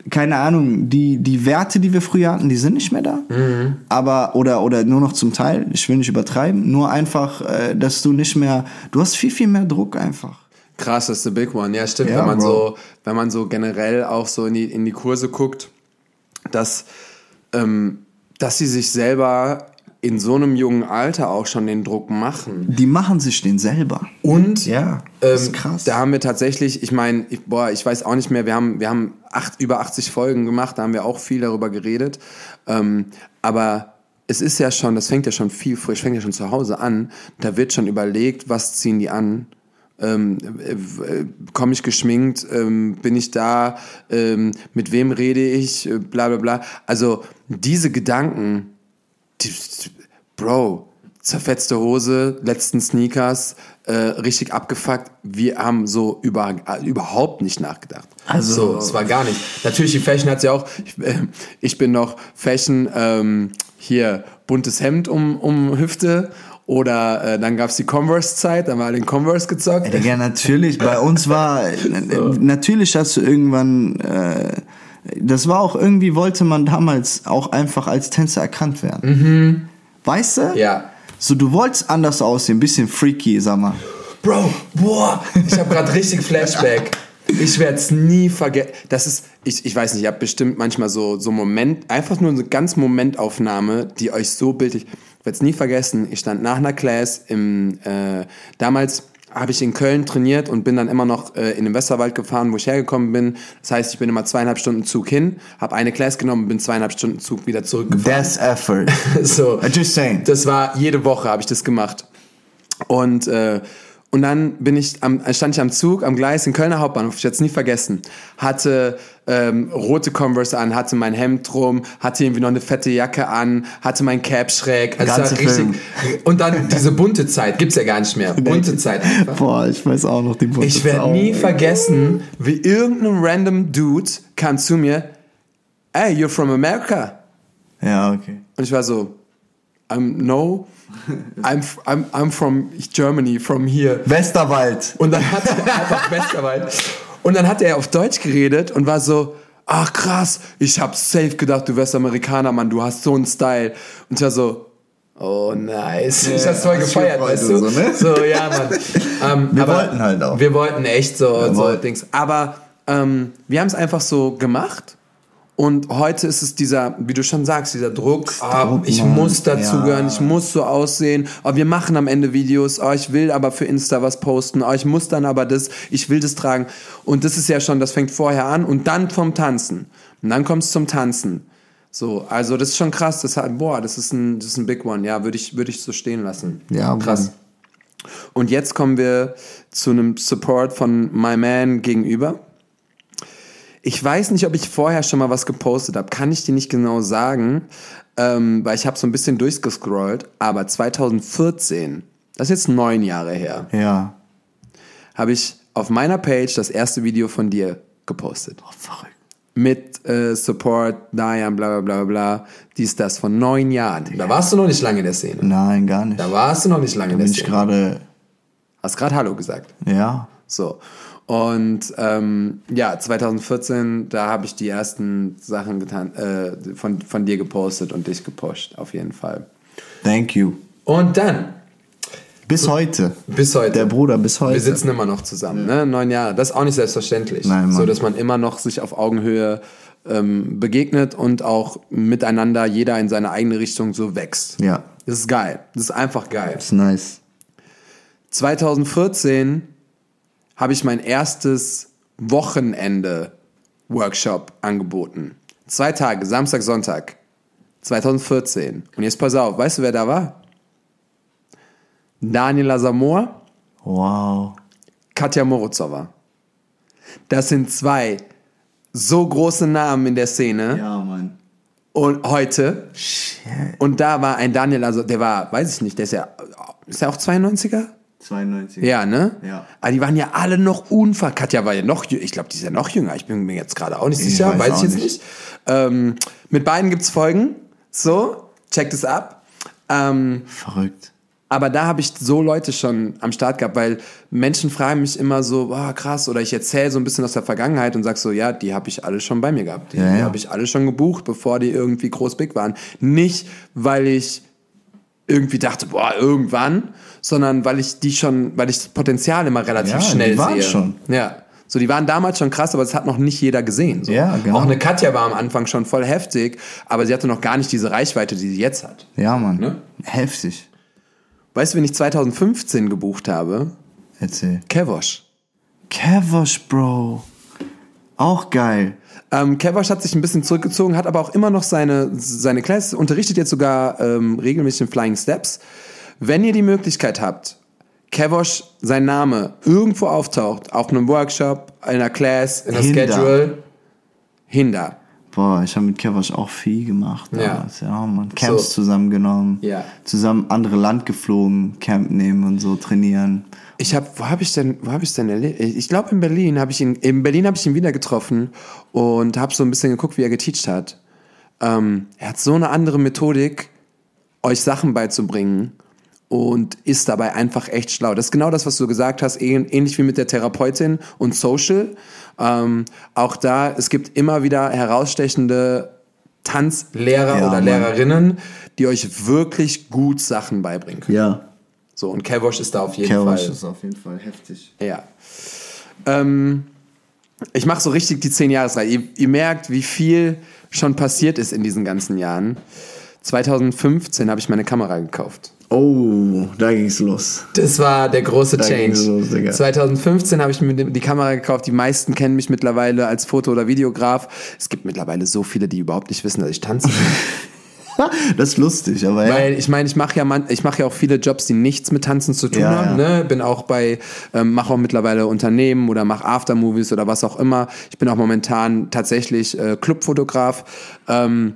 keine Ahnung, die, die Werte, die wir früher hatten, die sind nicht mehr da. Mhm. Aber, oder, oder nur noch zum Teil, ich will nicht übertreiben, nur einfach, äh, dass du nicht mehr, du hast viel, viel mehr Druck einfach. Krass, das ist the big one. Ja, stimmt. Ja, wenn man Bro. so, wenn man so generell auch so in die, in die Kurse guckt, dass, ähm, dass sie sich selber in so einem jungen Alter auch schon den Druck machen. Die machen sich den selber. Und Ja, das ist ähm, krass. da haben wir tatsächlich, ich meine, ich, boah, ich weiß auch nicht mehr, wir haben, wir haben acht, über 80 Folgen gemacht, da haben wir auch viel darüber geredet. Ähm, aber es ist ja schon, das fängt ja schon viel früh, fängt ja schon zu Hause an. Da wird schon überlegt, was ziehen die an. Ähm, äh, komme ich geschminkt, ähm, bin ich da, ähm, mit wem rede ich, äh, bla bla bla. Also diese Gedanken, die, Bro, zerfetzte Hose, letzten Sneakers, äh, richtig abgefuckt. Wir haben so über, äh, überhaupt nicht nachgedacht. Also- so, es war gar nicht. Natürlich, die Fashion hat ja auch, ich, äh, ich bin noch Fashion, ähm, hier buntes Hemd um, um Hüfte oder äh, dann gab es die Converse-Zeit, dann war den Converse gezockt. Ja, natürlich, bei uns war, natürlich hast du irgendwann, äh, das war auch irgendwie, wollte man damals auch einfach als Tänzer erkannt werden. Weißt du? Ja. So, du wolltest anders aussehen, ein bisschen freaky, sag mal. Bro, boah, ich habe gerade richtig Flashback. Ich werde es nie vergessen. Das ist, ich, ich weiß nicht, ich habe bestimmt manchmal so, so Moment, einfach nur eine ganz Momentaufnahme, die euch so bildlich. Ich werde es nie vergessen. Ich stand nach einer Class im, äh, damals habe ich in Köln trainiert und bin dann immer noch äh, in den Westerwald gefahren, wo ich hergekommen bin. Das heißt, ich bin immer zweieinhalb Stunden Zug hin, habe eine Class genommen, bin zweieinhalb Stunden Zug wieder zurückgefahren. That's effort. so, Just saying. das war jede Woche habe ich das gemacht. Und äh, und dann bin ich am, stand ich am Zug am Gleis in Kölner Hauptbahnhof, ich werde es nie vergessen. Hatte ähm, rote Converse an, hatte mein Hemd drum, hatte irgendwie noch eine fette Jacke an, hatte mein Cap schräg. Also es Ganze richtig. Und dann diese bunte Zeit, gibt's ja gar nicht mehr. Bunte Zeit einfach. Boah, ich weiß auch noch die bunte Ich werde nie vergessen, wie irgendein random Dude kam zu mir, hey, you're from America. Ja, okay. Und ich war so, I'm no, I'm, I'm, I'm from Germany, from here. Westerwald. Und dann hat er einfach Westerwald. Und dann hat er auf Deutsch geredet und war so, ach krass, ich hab safe gedacht, du wärst Amerikaner, Mann, du hast so einen Style. Und ich war so, oh nice. ich hab's voll gefeiert, weißt du? so, ne? So, ja, Mann. Ähm, Wir wollten halt auch. Wir wollten echt so, so wollten. Dings. Aber ähm, wir haben es einfach so gemacht. Und heute ist es dieser, wie du schon sagst, dieser Druck, Druck, ich muss dazugehören, Ja. ich muss so aussehen, oh, wir machen am Ende Videos, oh, ich will aber für Insta was posten, oh, ich muss dann aber das, ich will das tragen. Und das ist ja schon, das fängt vorher an und dann vom Tanzen. Und dann kommt es zum Tanzen. So, also das ist schon krass, das hat, boah, das ist ein, das ist ein Big One, ja, würde ich, würde ich so stehen lassen. Ja, krass. Und jetzt kommen wir zu einem Support von My Man gegenüber. Ich weiß nicht, ob ich vorher schon mal was gepostet habe. Kann ich dir nicht genau sagen, ähm, weil ich habe so ein bisschen durchgescrollt. Aber 2014, das ist jetzt neun Jahre her, Ja. habe ich auf meiner Page das erste Video von dir gepostet. Oh, verrückt. Mit äh, Support, Diane, bla bla bla bla. Dies, das von neun Jahren. Da warst du noch nicht lange in der Szene. Nein, gar nicht. Da warst du noch nicht lange in bin der ich Szene. gerade, Hast gerade Hallo gesagt. ja. So. Und ähm, ja, 2014, da habe ich die ersten Sachen getan, äh, von, von dir gepostet und dich gepusht, auf jeden Fall. Thank you. Und dann, Bis heute. bis heute. Der Bruder bis heute. Wir sitzen immer noch zusammen, ne? Neun Jahre. Das ist auch nicht selbstverständlich. Nein, Mann. so, dass man immer noch sich auf Augenhöhe ähm, begegnet und auch miteinander jeder in seine eigene Richtung so wächst. Ja. Das ist geil. Das ist einfach geil. Ist nice. 2014 habe ich mein erstes Wochenende-Workshop angeboten. Zwei Tage, Samstag, Sonntag. 2014. Und jetzt pass auf, weißt du, wer da war? Daniela Samor, Wow. Katja Morozova. Das sind zwei so große Namen in der Szene. Ja, Mann. Und heute. Shit. Und da war ein Daniel, also der war, weiß ich nicht, der ist ja, ist er auch 92er? 92. Ja, ne? Ja. Aber die waren ja alle noch unver. Katja war ja noch, ich glaube, die ist ja noch jünger. Ich bin mir jetzt gerade auch nicht Ich sicher, weiß weiß, ich jetzt nicht. nicht. Ähm, mit beiden gibt's Folgen. So, checkt es ab. Ähm, Verrückt. aber da habe ich so Leute schon am Start gehabt, weil Menschen fragen mich immer so, oh, krass, oder ich erzähle so ein bisschen aus der Vergangenheit und sag so, ja, die habe ich alle schon bei mir gehabt. Die, Ja, die ja. habe ich alle schon gebucht, bevor die irgendwie groß big waren. Nicht, weil ich irgendwie dachte, boah, irgendwann, sondern weil ich die schon, weil ich das Potenzial immer relativ Ja, die schnell waren sehe. schon. Ja. So, die waren damals schon krass, aber das hat noch nicht jeder gesehen. So. Ja, genau. Auch eine Katja war am Anfang schon voll heftig, aber sie hatte noch gar nicht diese Reichweite, die sie jetzt hat. Ja, Mann. Ne? Heftig. Weißt du, wenn ich 2015 gebucht habe? Erzähl. Kevosh. Kevosh, Bro. Auch geil. Ähm, Kevosh hat sich ein bisschen zurückgezogen, hat aber auch immer noch seine, seine Class, unterrichtet jetzt sogar ähm, regelmäßig in Flying Steps. Wenn ihr die Möglichkeit habt, Kevosh, sein Name, irgendwo auftaucht, auf einem Workshop, in einer Class, in einer Hinder. Schedule, Hinder. Boah, ich habe mit Kevosh auch viel gemacht Ja. damals. Ja, Mann. Camps So. zusammengenommen. Ja. Zusammen andere Land geflogen, Camp nehmen und so trainieren. Ich habe, wo habe ich denn, wo habe ich denn erlebt? Ich glaube in Berlin habe ich ihn, in Berlin habe ich ihn wieder getroffen und habe so ein bisschen geguckt, wie er geteacht hat. ähm, er hat so eine andere Methodik, euch Sachen beizubringen und ist dabei einfach echt schlau. Das ist genau das, was du gesagt hast, ähnlich wie mit der Therapeutin und Social. Ähm, auch da, es gibt immer wieder herausstechende Tanzlehrer ja, oder Lehrerinnen, die euch wirklich gut Sachen beibringen können. Ja. So, und Kevosh ist da auf jeden Kevosh Fall. Kevosh ist auf jeden Fall heftig. Ja. Ähm, ich mache so richtig die 10 Jahresreihe. Ihr, ihr merkt, wie viel schon passiert ist in diesen ganzen Jahren. 2015 habe ich meine Kamera gekauft. Oh, da ging es los. Das war der große da Change. Los, 2015 habe ich mir die Kamera gekauft. Die meisten kennen mich mittlerweile als Foto- oder Videograf. Es gibt mittlerweile so viele, die überhaupt nicht wissen, dass ich tanze. das ist lustig, aber ja. Weil ich meine, ich mache ja, ich mache ja auch viele Jobs, die nichts mit Tanzen zu tun ja, haben. Ne? Bin auch bei, ähm, mache auch mittlerweile Unternehmen oder mache Aftermovies oder was auch immer. Ich bin auch momentan tatsächlich äh, Clubfotograf. Ähm,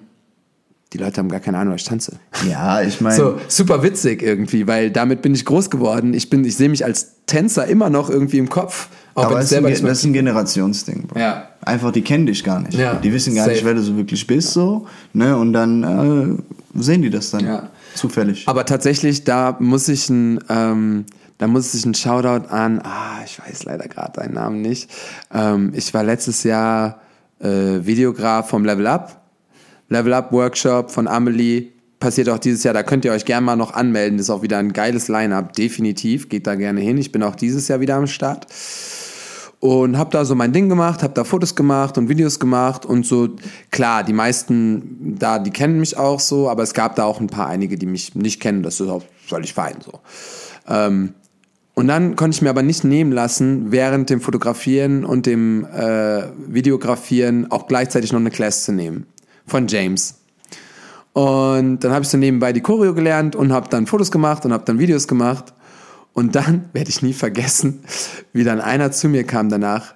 die Leute haben gar keine Ahnung, ich tanze. Ja, ich meine. So, super witzig irgendwie, weil damit bin ich groß geworden. Ich, bin, ich sehe mich als Tänzer immer noch irgendwie im Kopf. Auch Aber das, ist ein, das ist ein Generationsding. Bro. Ja. Einfach, die kennen dich gar nicht. Ja, die wissen gar safe. nicht, wer du so wirklich bist, so. Ne? Und dann äh, sehen die das dann. Ja. Zufällig. Aber tatsächlich, da muss ich ein. Ähm, da muss ich einen Shoutout an, ah, ich weiß leider gerade deinen Namen nicht. Ähm, ich war letztes Jahr äh, Videograf vom Level Up Level Up Workshop von Amelie passiert auch dieses Jahr. Da könnt ihr euch gerne mal noch anmelden. Ist auch wieder ein geiles Line-up, definitiv. Geht da gerne hin. Ich bin auch dieses Jahr wieder am Start. Und habe da so mein Ding gemacht, habe da Fotos gemacht und Videos gemacht und so. Klar, die meisten da, die kennen mich auch so, aber es gab da auch ein paar einige, die mich nicht kennen. Das ist auch völlig fein so. Ähm, und dann konnte ich mir aber nicht nehmen lassen, während dem Fotografieren und dem äh, Videografieren auch gleichzeitig noch eine Class zu nehmen von James. Und dann habe ich so nebenbei die Choreo gelernt und habe dann Fotos gemacht und habe dann Videos gemacht. Und dann werde ich nie vergessen, wie dann einer zu mir kam danach,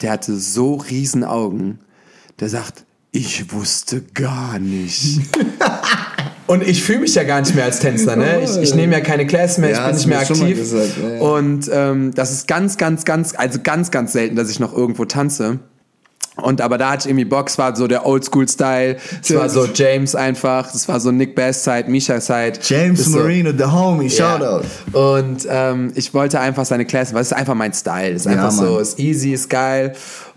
der hatte so riesen Augen, der sagt, ich wusste gar nicht. und ich fühle mich ja gar nicht mehr als Tänzer, ne? Ich, ich nehme ja keine Class mehr, ich bin nicht mehr aktiv. Gesagt, ja, ja. Und ähm, das ist ganz, ganz, ganz, also ganz, ganz selten, dass ich noch irgendwo tanze. Und aber da hatte ich irgendwie Bock, es war so der Oldschool-Style, es war so James einfach, es war so Nick Bass-Zeit, Misha-Zeit. James Marino, so, the homie, shoutout. Yeah. Und ähm, ich wollte einfach seine Classe, weil es ist einfach mein Style, es ist einfach ja, so, ist easy, ist geil.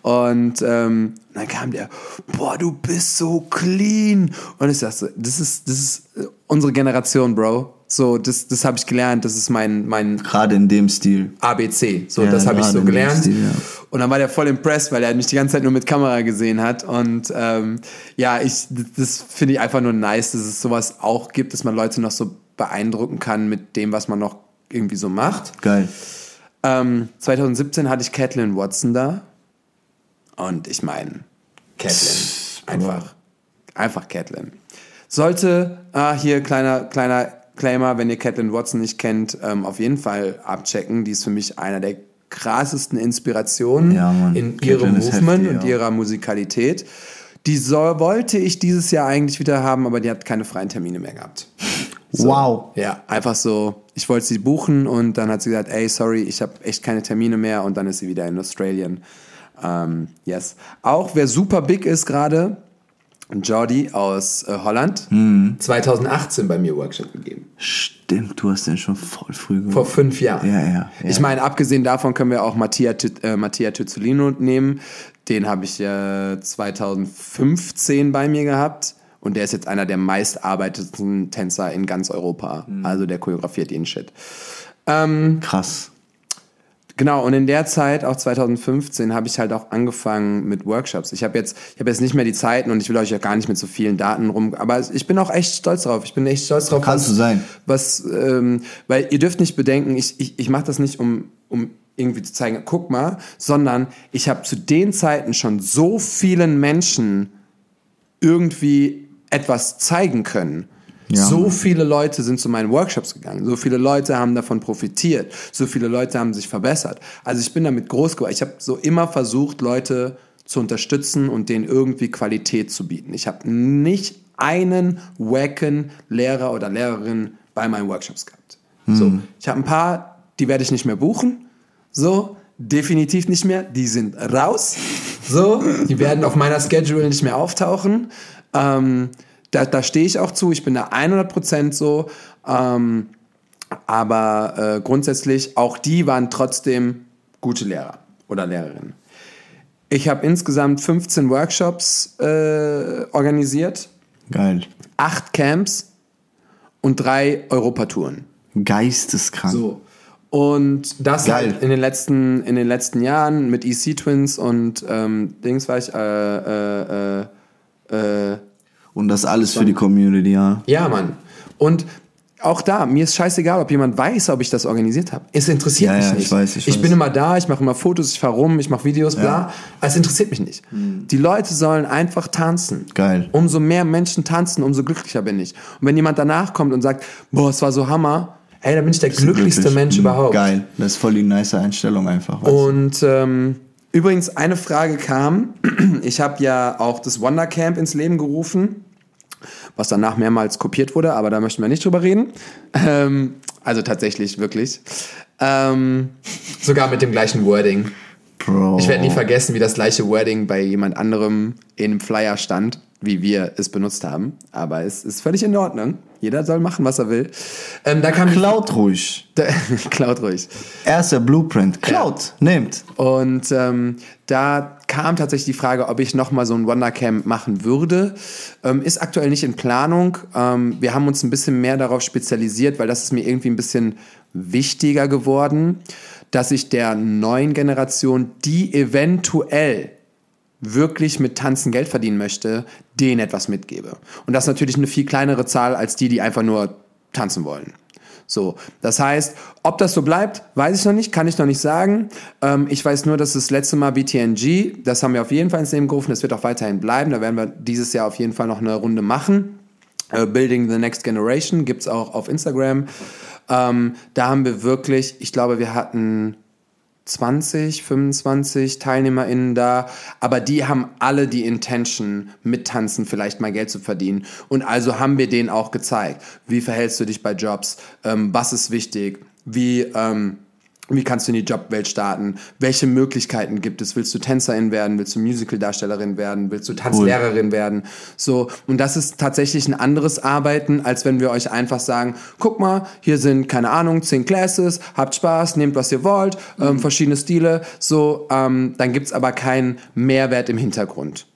Und ähm, dann kam der, boah, du bist so clean. Und ich dachte, das ist, das ist unsere Generation, Bro. So, das, das habe ich gelernt, das ist mein, mein. Gerade in dem Stil. ABC. So, ja, das habe ich so gelernt. Stil, ja. Und dann war der voll impressed, weil er mich die ganze Zeit nur mit Kamera gesehen hat. Und ähm, ja, ich, das finde ich einfach nur nice, dass es sowas auch gibt, dass man Leute noch so beeindrucken kann mit dem, was man noch irgendwie so macht. Geil. Ähm, 2017 hatte ich Catelyn Watson da. Und ich meine, Catelyn. Einfach. Einfach Catelyn. Sollte, ah, hier kleiner, kleiner Claimer, wenn ihr Catelyn Watson nicht kennt, ähm, auf jeden Fall abchecken. Die ist für mich einer der krassesten Inspirationen ja, in ihrem Movement heftig, und ja. ihrer Musikalität. Die soll, wollte ich dieses Jahr eigentlich wieder haben, aber die hat keine freien Termine mehr gehabt. So, wow. Ja, einfach so. Ich wollte sie buchen und dann hat sie gesagt, ey, sorry, ich habe echt keine Termine mehr und dann ist sie wieder in Australien. Ähm, yes. Auch wer super big ist gerade, Jordi aus äh, Holland, mhm. 2018 bei mir Workshop gegeben. Stimmt, du hast den schon voll früh gemacht. Vor fünf Jahren. Ja, ja. ja. Ich meine, abgesehen davon können wir auch Mattia, äh, Mattia nehmen. Den habe ich äh, 2015 bei mir gehabt. Und der ist jetzt einer der meistarbeiteten Tänzer in ganz Europa. Mhm. Also der choreografiert jeden Shit. Ähm, Krass. Genau, und in der Zeit, auch 2015, habe ich halt auch angefangen mit Workshops. Ich habe jetzt, ich habe jetzt nicht mehr die Zeiten und ich will euch ja gar nicht mit so vielen Daten rum, aber ich bin auch echt stolz drauf. Ich bin echt stolz drauf. Kannst was, du sein. Was, ähm, weil ihr dürft nicht bedenken, ich, ich, ich mache das nicht, um, um irgendwie zu zeigen, guck mal, sondern ich habe zu den Zeiten schon so vielen Menschen irgendwie etwas zeigen können ja, so viele Leute sind zu meinen Workshops gegangen, so viele Leute haben davon profitiert, so viele Leute haben sich verbessert. Also ich bin damit groß geworden. Ich habe so immer versucht, Leute zu unterstützen und denen irgendwie Qualität zu bieten. Ich habe nicht einen wacken Lehrer oder Lehrerin bei meinen Workshops gehabt. Mhm. So, ich habe ein paar, die werde ich nicht mehr buchen. So, definitiv nicht mehr. Die sind raus. So, die werden auf meiner Schedule nicht mehr auftauchen. Ähm, da da stehe ich auch zu, ich bin da 100% so. Ähm, aber äh, grundsätzlich, auch die waren trotzdem gute Lehrer oder Lehrerinnen. Ich habe insgesamt 15 Workshops äh, organisiert, Geil. acht Camps und drei Europatouren. Geisteskrank. So. Und das Geil. halt in den letzten, in den letzten Jahren mit EC Twins und ähm, Dings war ich, äh, äh, äh, äh, Und das alles für die Community, ja. ja, Mann. Und auch da, mir ist scheißegal, ob jemand weiß, ob ich das organisiert habe. Es interessiert Ja, mich ja, nicht. ich weiß, ich weiß. bin immer da, ich mache immer Fotos, ich fahre rum, ich mache Videos, bla. Ja. Es interessiert mich nicht. Die Leute sollen einfach tanzen. Geil. Umso mehr Menschen tanzen, umso glücklicher bin ich. Und wenn jemand danach kommt und sagt, boah, es war so Hammer, ey, dann bin ich der glücklichste Wirklich. Mensch Mhm. überhaupt. Geil. Das ist voll die nice Einstellung einfach. weißt du? Und ähm, übrigens, eine Frage kam. Ich habe ja auch das Wonder Camp ins Leben gerufen, was danach mehrmals kopiert wurde, aber da möchten wir nicht drüber reden. Ähm, also tatsächlich, wirklich. Ähm, sogar mit dem gleichen Wording. Bro. Ich werde nie vergessen, wie das gleiche Wording bei jemand anderem in einem Flyer stand, wie wir es benutzt haben. Aber es ist völlig in Ordnung. Jeder soll machen, was er will. Ähm, da kam Klaut ruhig. Klaut ruhig. Erster Blueprint. Klaut. Nehmt. Und ähm, da kam tatsächlich die Frage, ob ich nochmal so ein Wondercamp machen würde. Ähm, ist aktuell nicht in Planung. Ähm, wir haben uns ein bisschen mehr darauf spezialisiert, weil das ist mir irgendwie ein bisschen wichtiger geworden, dass ich der neuen Generation, die eventuell wirklich mit Tanzen Geld verdienen möchte, denen etwas mitgebe. Und das ist natürlich eine viel kleinere Zahl als die, die einfach nur tanzen wollen. So, das heißt, ob das so bleibt, weiß ich noch nicht, kann ich noch nicht sagen. Ähm, ich weiß nur, dass das letzte Mal BTNG, das haben wir auf jeden Fall ins Leben gerufen, das wird auch weiterhin bleiben. Da werden wir dieses Jahr auf jeden Fall noch eine Runde machen. Äh, Building the Next Generation gibt's auch auf Instagram. Ähm, da haben wir wirklich, ich glaube, wir hatten 20, 25 TeilnehmerInnen da, aber die haben alle die Intention, mit Tanzen vielleicht mal Geld zu verdienen. Und also haben wir denen auch gezeigt, wie verhältst du dich bei Jobs, ähm, was ist wichtig, wie, ähm, wie kannst du in die Jobwelt starten, welche Möglichkeiten gibt es, willst du Tänzerin werden, willst du Musicaldarstellerin werden, willst du Tanzlehrerin werden, so. Und das ist tatsächlich ein anderes Arbeiten, als wenn wir euch einfach sagen, guck mal, hier sind, keine Ahnung, zehn Classes, habt Spaß, nehmt was ihr wollt, ähm, verschiedene Stile, so, ähm, dann gibt's aber keinen Mehrwert im Hintergrund.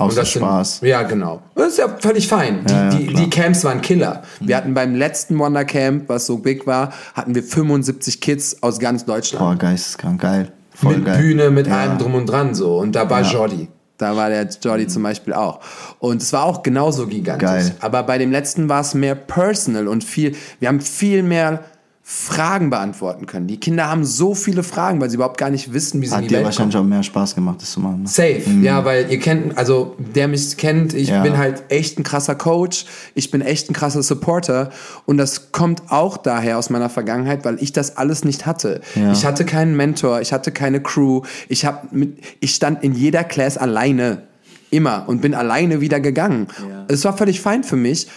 Außer das sind- Spaß. ja, genau. Das ist ja völlig fein. Die, Ja, ja, die, die Camps waren Killer. Wir hatten beim letzten Wonder Camp, was so big war, hatten wir 75 Kids aus ganz Deutschland. Boah, geisteskrank. Geil. Voll mit geil. Bühne, mit Ja. allem drum und dran so. Und da war Jordi. Da war der Jordi zum Beispiel auch. Und es war auch genauso gigantisch. Geil. Aber bei dem letzten war es mehr personal und viel, wir haben viel mehr Fragen beantworten können. Die Kinder haben so viele Fragen, weil sie überhaupt gar nicht wissen, wie sie in Hat die dir Welt kommen. wahrscheinlich auch mehr Spaß gemacht, das zu machen. Ne? Safe, ja, weil ihr kennt, also der mich kennt, ich Ja. bin halt echt ein krasser Coach, ich bin echt ein krasser Supporter und das kommt auch daher aus meiner Vergangenheit, weil ich das alles nicht hatte. Ja. Ich hatte keinen Mentor, ich hatte keine Crew, ich hab mit, ich stand in jeder Class alleine, immer und bin alleine wieder gegangen. Es war völlig fein für mich,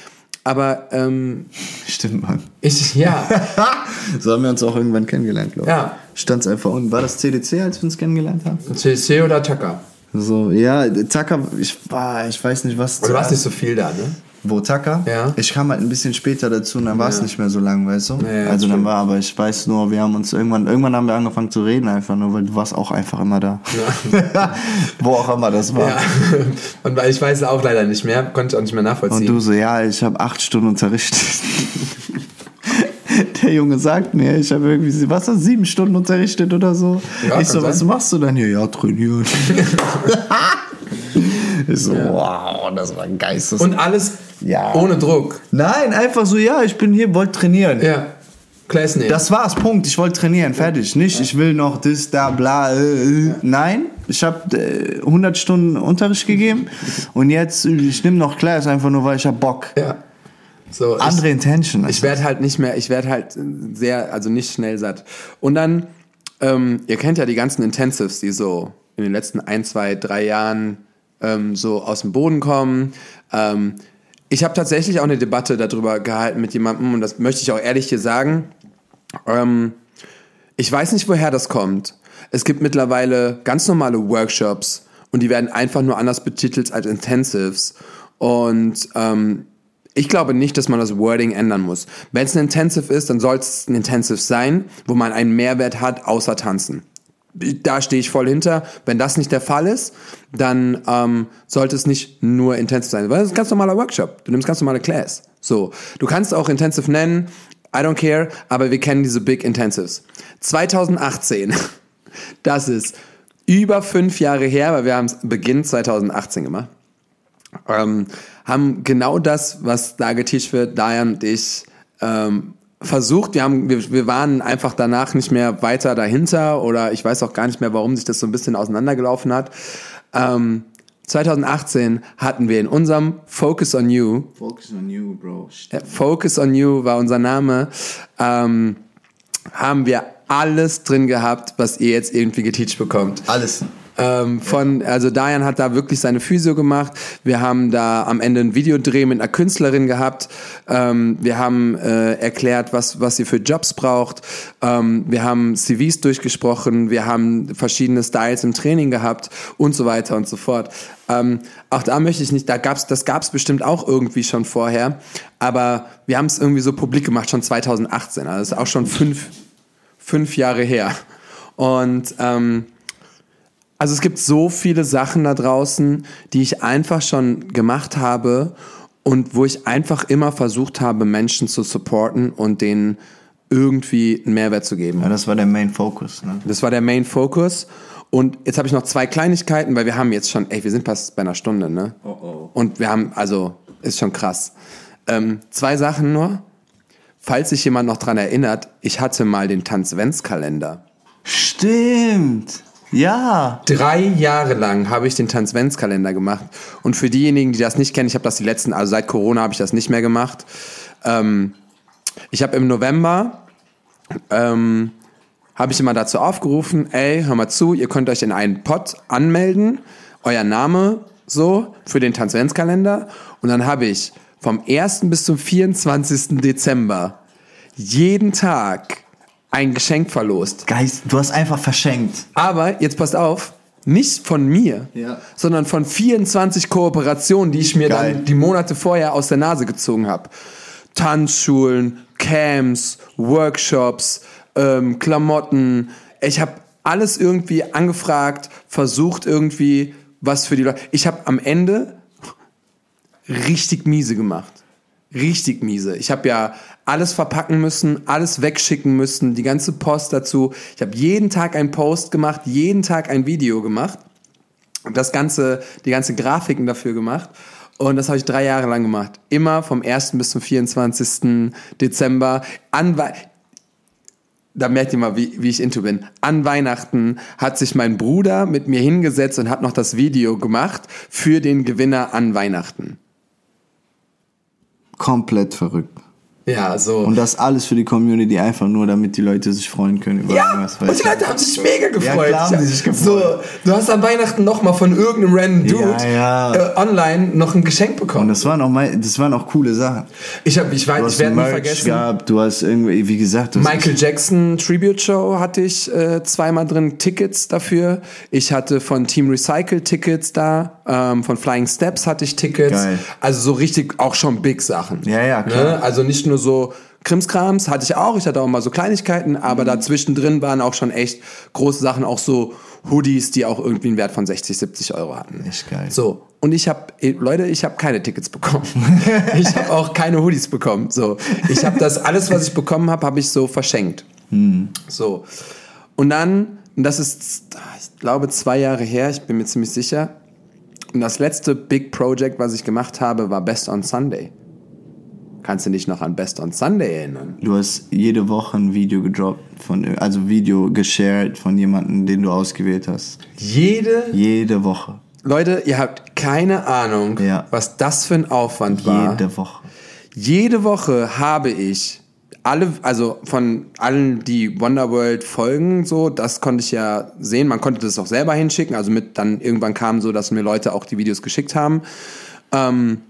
aber ähm, Stimmt, Mann. ich, ja, So haben wir uns auch irgendwann kennengelernt, glaube ich. Ja. Stand's einfach unten. War das CDC, als wir uns kennengelernt haben? CC oder Tucker. So, ja, Taka, ich, war, ich weiß nicht, was. Du warst nicht so viel da, ne? Wo Taka? Ja. Ich kam halt ein bisschen später dazu und dann war es Ja. nicht mehr so lang, weißt du? Ja, also dann war, aber ich weiß nur, wir haben uns irgendwann, irgendwann haben wir angefangen zu reden einfach nur, weil du warst auch einfach immer da. Wo auch immer das war. Und ich weiß es auch leider nicht mehr, konnte ich auch nicht mehr nachvollziehen. Und du so, ja, ich habe acht Stunden unterrichtet. Der Junge sagt mir, ich habe irgendwie, was hast sieben Stunden unterrichtet oder so? Ich so, kann was sein. machst du dann hier? Ja, trainieren. Ich so, wow, das war geistes. Und alles Ja. ohne Druck. Nein, einfach so, ja, ich bin hier, wollte trainieren. Ja. Class nehmen. Das war's, Punkt. Ich wollte trainieren, fertig. Nicht, ich will noch das, da, bla. Äh, äh. Nein, ich habe äh, 100 Stunden Unterricht gegeben und jetzt, äh, ich nehme noch Class einfach nur, weil ich hab Bock. ja. So, Andere Intention. ich, ich werde halt nicht mehr, ich werde halt sehr, also nicht schnell satt. Und dann, ähm, ihr kennt ja die ganzen Intensives, die so in den letzten ein, zwei, drei Jahren ähm, so aus dem Boden kommen. Ähm, ich habe tatsächlich auch eine Debatte darüber gehalten mit jemandem und das möchte ich auch ehrlich hier sagen. Ähm, ich weiß nicht, woher das kommt. Es gibt mittlerweile ganz normale Workshops und die werden einfach nur anders betitelt als Intensives. Und ähm, ich glaube nicht, dass man das Wording ändern muss. Wenn es ein Intensive ist, dann soll es ein Intensive sein, wo man einen Mehrwert hat, außer tanzen. Da stehe ich voll hinter. Wenn das nicht der Fall ist, dann ähm, sollte es nicht nur Intensive sein, weil das ist ein ganz normaler Workshop. Du nimmst ganz normale Class. So, du kannst auch Intensive nennen. I don't care, aber wir kennen diese Big Intensives. 2018, das ist über fünf Jahre her, weil wir haben es Beginn 2018 gemacht ähm, haben genau das, was da geteacht wird, Diane und ich, ähm, versucht. Wir, haben, wir, wir waren einfach danach nicht mehr weiter dahinter oder ich weiß auch gar nicht mehr, warum sich das so ein bisschen auseinandergelaufen hat. Ähm, 2018 hatten wir in unserem Focus on You. Focus on You, Bro. Focus on You war unser Name. Ähm, haben wir alles drin gehabt, was ihr jetzt irgendwie geteacht bekommt. Alles. Ähm, von, also Diane hat da wirklich seine Physio gemacht. Wir haben da am Ende ein Videodreh mit einer Künstlerin gehabt. Ähm, wir haben äh, erklärt, was, was sie für Jobs braucht. Ähm, wir haben CVs durchgesprochen. Wir haben verschiedene Styles im Training gehabt und so weiter und so fort. Ähm, auch da möchte ich nicht, da gab's, das gab's bestimmt auch irgendwie schon vorher. Aber wir haben es irgendwie so publik gemacht, schon 2018. Also das ist auch schon fünf, fünf Jahre her. Und ähm, also es gibt so viele Sachen da draußen, die ich einfach schon gemacht habe und wo ich einfach immer versucht habe, Menschen zu supporten und denen irgendwie einen Mehrwert zu geben. Ja, das war der Main Focus. Ne? Das war der Main Focus. Und jetzt habe ich noch zwei Kleinigkeiten, weil wir haben jetzt schon, ey, wir sind fast bei einer Stunde, ne? Oh oh. Und wir haben, also, ist schon krass. Ähm, zwei Sachen nur. Falls sich jemand noch dran erinnert, ich hatte mal den Tanzventskalender. Stimmt. Ja. Drei Jahre lang habe ich den Tanzventskalender gemacht. Und für diejenigen, die das nicht kennen, ich habe das die letzten, also seit Corona habe ich das nicht mehr gemacht. Ähm, ich habe im November, ähm, habe ich immer dazu aufgerufen, ey, hör mal zu, ihr könnt euch in einen Pod anmelden, euer Name so für den Tanzventskalender. Und dann habe ich vom 1. bis zum 24. Dezember jeden Tag ein Geschenk verlost. Geist, du hast einfach verschenkt. Aber jetzt passt auf, nicht von mir, Ja. sondern von 24 Kooperationen, die ich mir Geil. dann die Monate vorher aus der Nase gezogen habe. Tanzschulen, Camps, Workshops, ähm, Klamotten. Ich habe alles irgendwie angefragt, versucht irgendwie was für die Leute. Ich habe am Ende richtig miese gemacht. Richtig miese. Ich habe ja alles verpacken müssen, alles wegschicken müssen, die ganze Post dazu. Ich habe jeden Tag einen Post gemacht, jeden Tag ein Video gemacht und das ganze, die ganze Grafiken dafür gemacht. Und das habe ich drei Jahre lang gemacht. Immer vom 1. bis zum 24. Dezember. An da merkt ihr mal, wie, wie ich into bin. An Weihnachten hat sich mein Bruder mit mir hingesetzt und hat noch das Video gemacht für den Gewinner an Weihnachten. Komplett verrückt. Ja, so. Und das alles für die Community, einfach nur, damit die Leute sich freuen können über Ja, irgendwas. und die? Leute haben sich mega gefreut. klar haben die sich gefreut. So, du hast an Weihnachten nochmal von irgendeinem random Dude Ja, ja. Äh, online noch ein Geschenk Und bekommen. das waren auch, mal, das waren auch coole Sachen. Ich, hab, ich, weiß, ich werde nie vergessen. gehabt, du hast irgendwie, wie gesagt, Michael Jackson Tribute Show hatte ich äh, zweimal drin, Tickets dafür. Ich hatte von Team Recycle Tickets da, ähm, von Flying Steps hatte ich Tickets. Geil. Also so richtig auch schon Big Sachen. Ja, ja, klar. Ne? Also nicht nur so Krimskrams hatte ich auch, ich hatte auch mal so Kleinigkeiten, aber Mhm. dazwischen drin waren auch schon echt große Sachen, auch so Hoodies, die auch irgendwie einen Wert von 60, 70 Euro hatten. Echt geil. So, und ich habe, Leute, ich habe keine Tickets bekommen. ich habe auch keine Hoodies bekommen. So, ich habe das, alles, was ich bekommen habe, habe ich so verschenkt. So. Und dann, und das ist, ich glaube, zwei Jahre her, ich bin mir ziemlich sicher. Und das letzte Big Project, was ich gemacht habe, war Best on Sunday. Kannst du dich noch an Best on Sunday erinnern? Du hast jede Woche ein Video gedroppt, von, also Video geshared von jemandem, den du ausgewählt hast. Jede, Jede Woche. Leute, ihr habt keine Ahnung, Ja. was das für ein Aufwand war. Jede Woche. Jede Woche habe ich alle, also von allen, die Wonderworld folgen, so, das konnte ich ja sehen. Man konnte das auch selber hinschicken. Also mit dann irgendwann kam so, dass mir Leute auch die Videos geschickt haben. Ähm,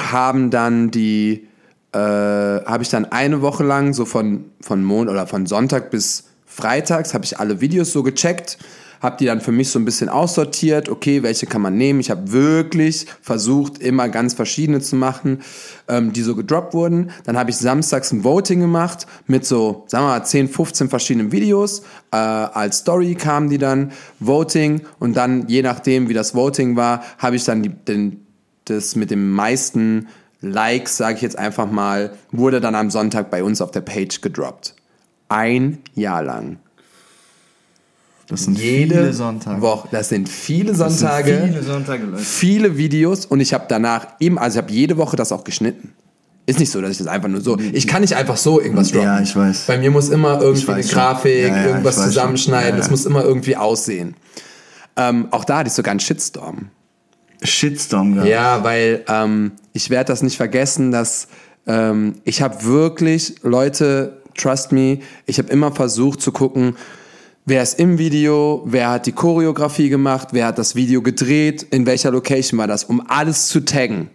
haben dann die, äh, habe ich dann eine Woche lang so von, von Mon oder von Sonntag bis Freitags habe ich alle Videos so gecheckt, habe die dann für mich so ein bisschen aussortiert, okay, welche kann man nehmen. Ich habe wirklich versucht, immer ganz verschiedene zu machen, ähm, die so gedroppt wurden. Dann habe ich samstags ein Voting gemacht mit so, sagen wir mal, 10, 15 verschiedenen Videos. Äh, als Story kamen die dann, Voting und dann, je nachdem, wie das Voting war, habe ich dann die, den, das mit dem meisten Likes, sage ich jetzt einfach mal, wurde dann am Sonntag bei uns auf der Page gedroppt. Ein Jahr lang. Das sind Jede viele Sonntage. Woche. Das sind viele Das sind Sonntage, viele Sonntage, Leute. viele Videos und ich habe danach eben, also ich habe jede Woche das auch geschnitten. Ist nicht so, dass ich das einfach nur so. Ich kann nicht einfach so irgendwas droppen. Ja, ich weiß. Bei mir muss immer irgendwie eine. Grafik, Ja, ja, irgendwas zusammenschneiden. Ja, Es ja. muss immer irgendwie aussehen. Ähm, auch da hatte ich sogar einen Shitstorm. Shitstorm gehabt. Ja, weil ähm, ich werde das nicht vergessen, dass ähm, ich habe wirklich, Leute, trust me, ich habe immer versucht zu gucken, wer ist im Video, wer hat die Choreografie gemacht, wer hat das Video gedreht, in welcher Location war das, um alles zu taggen.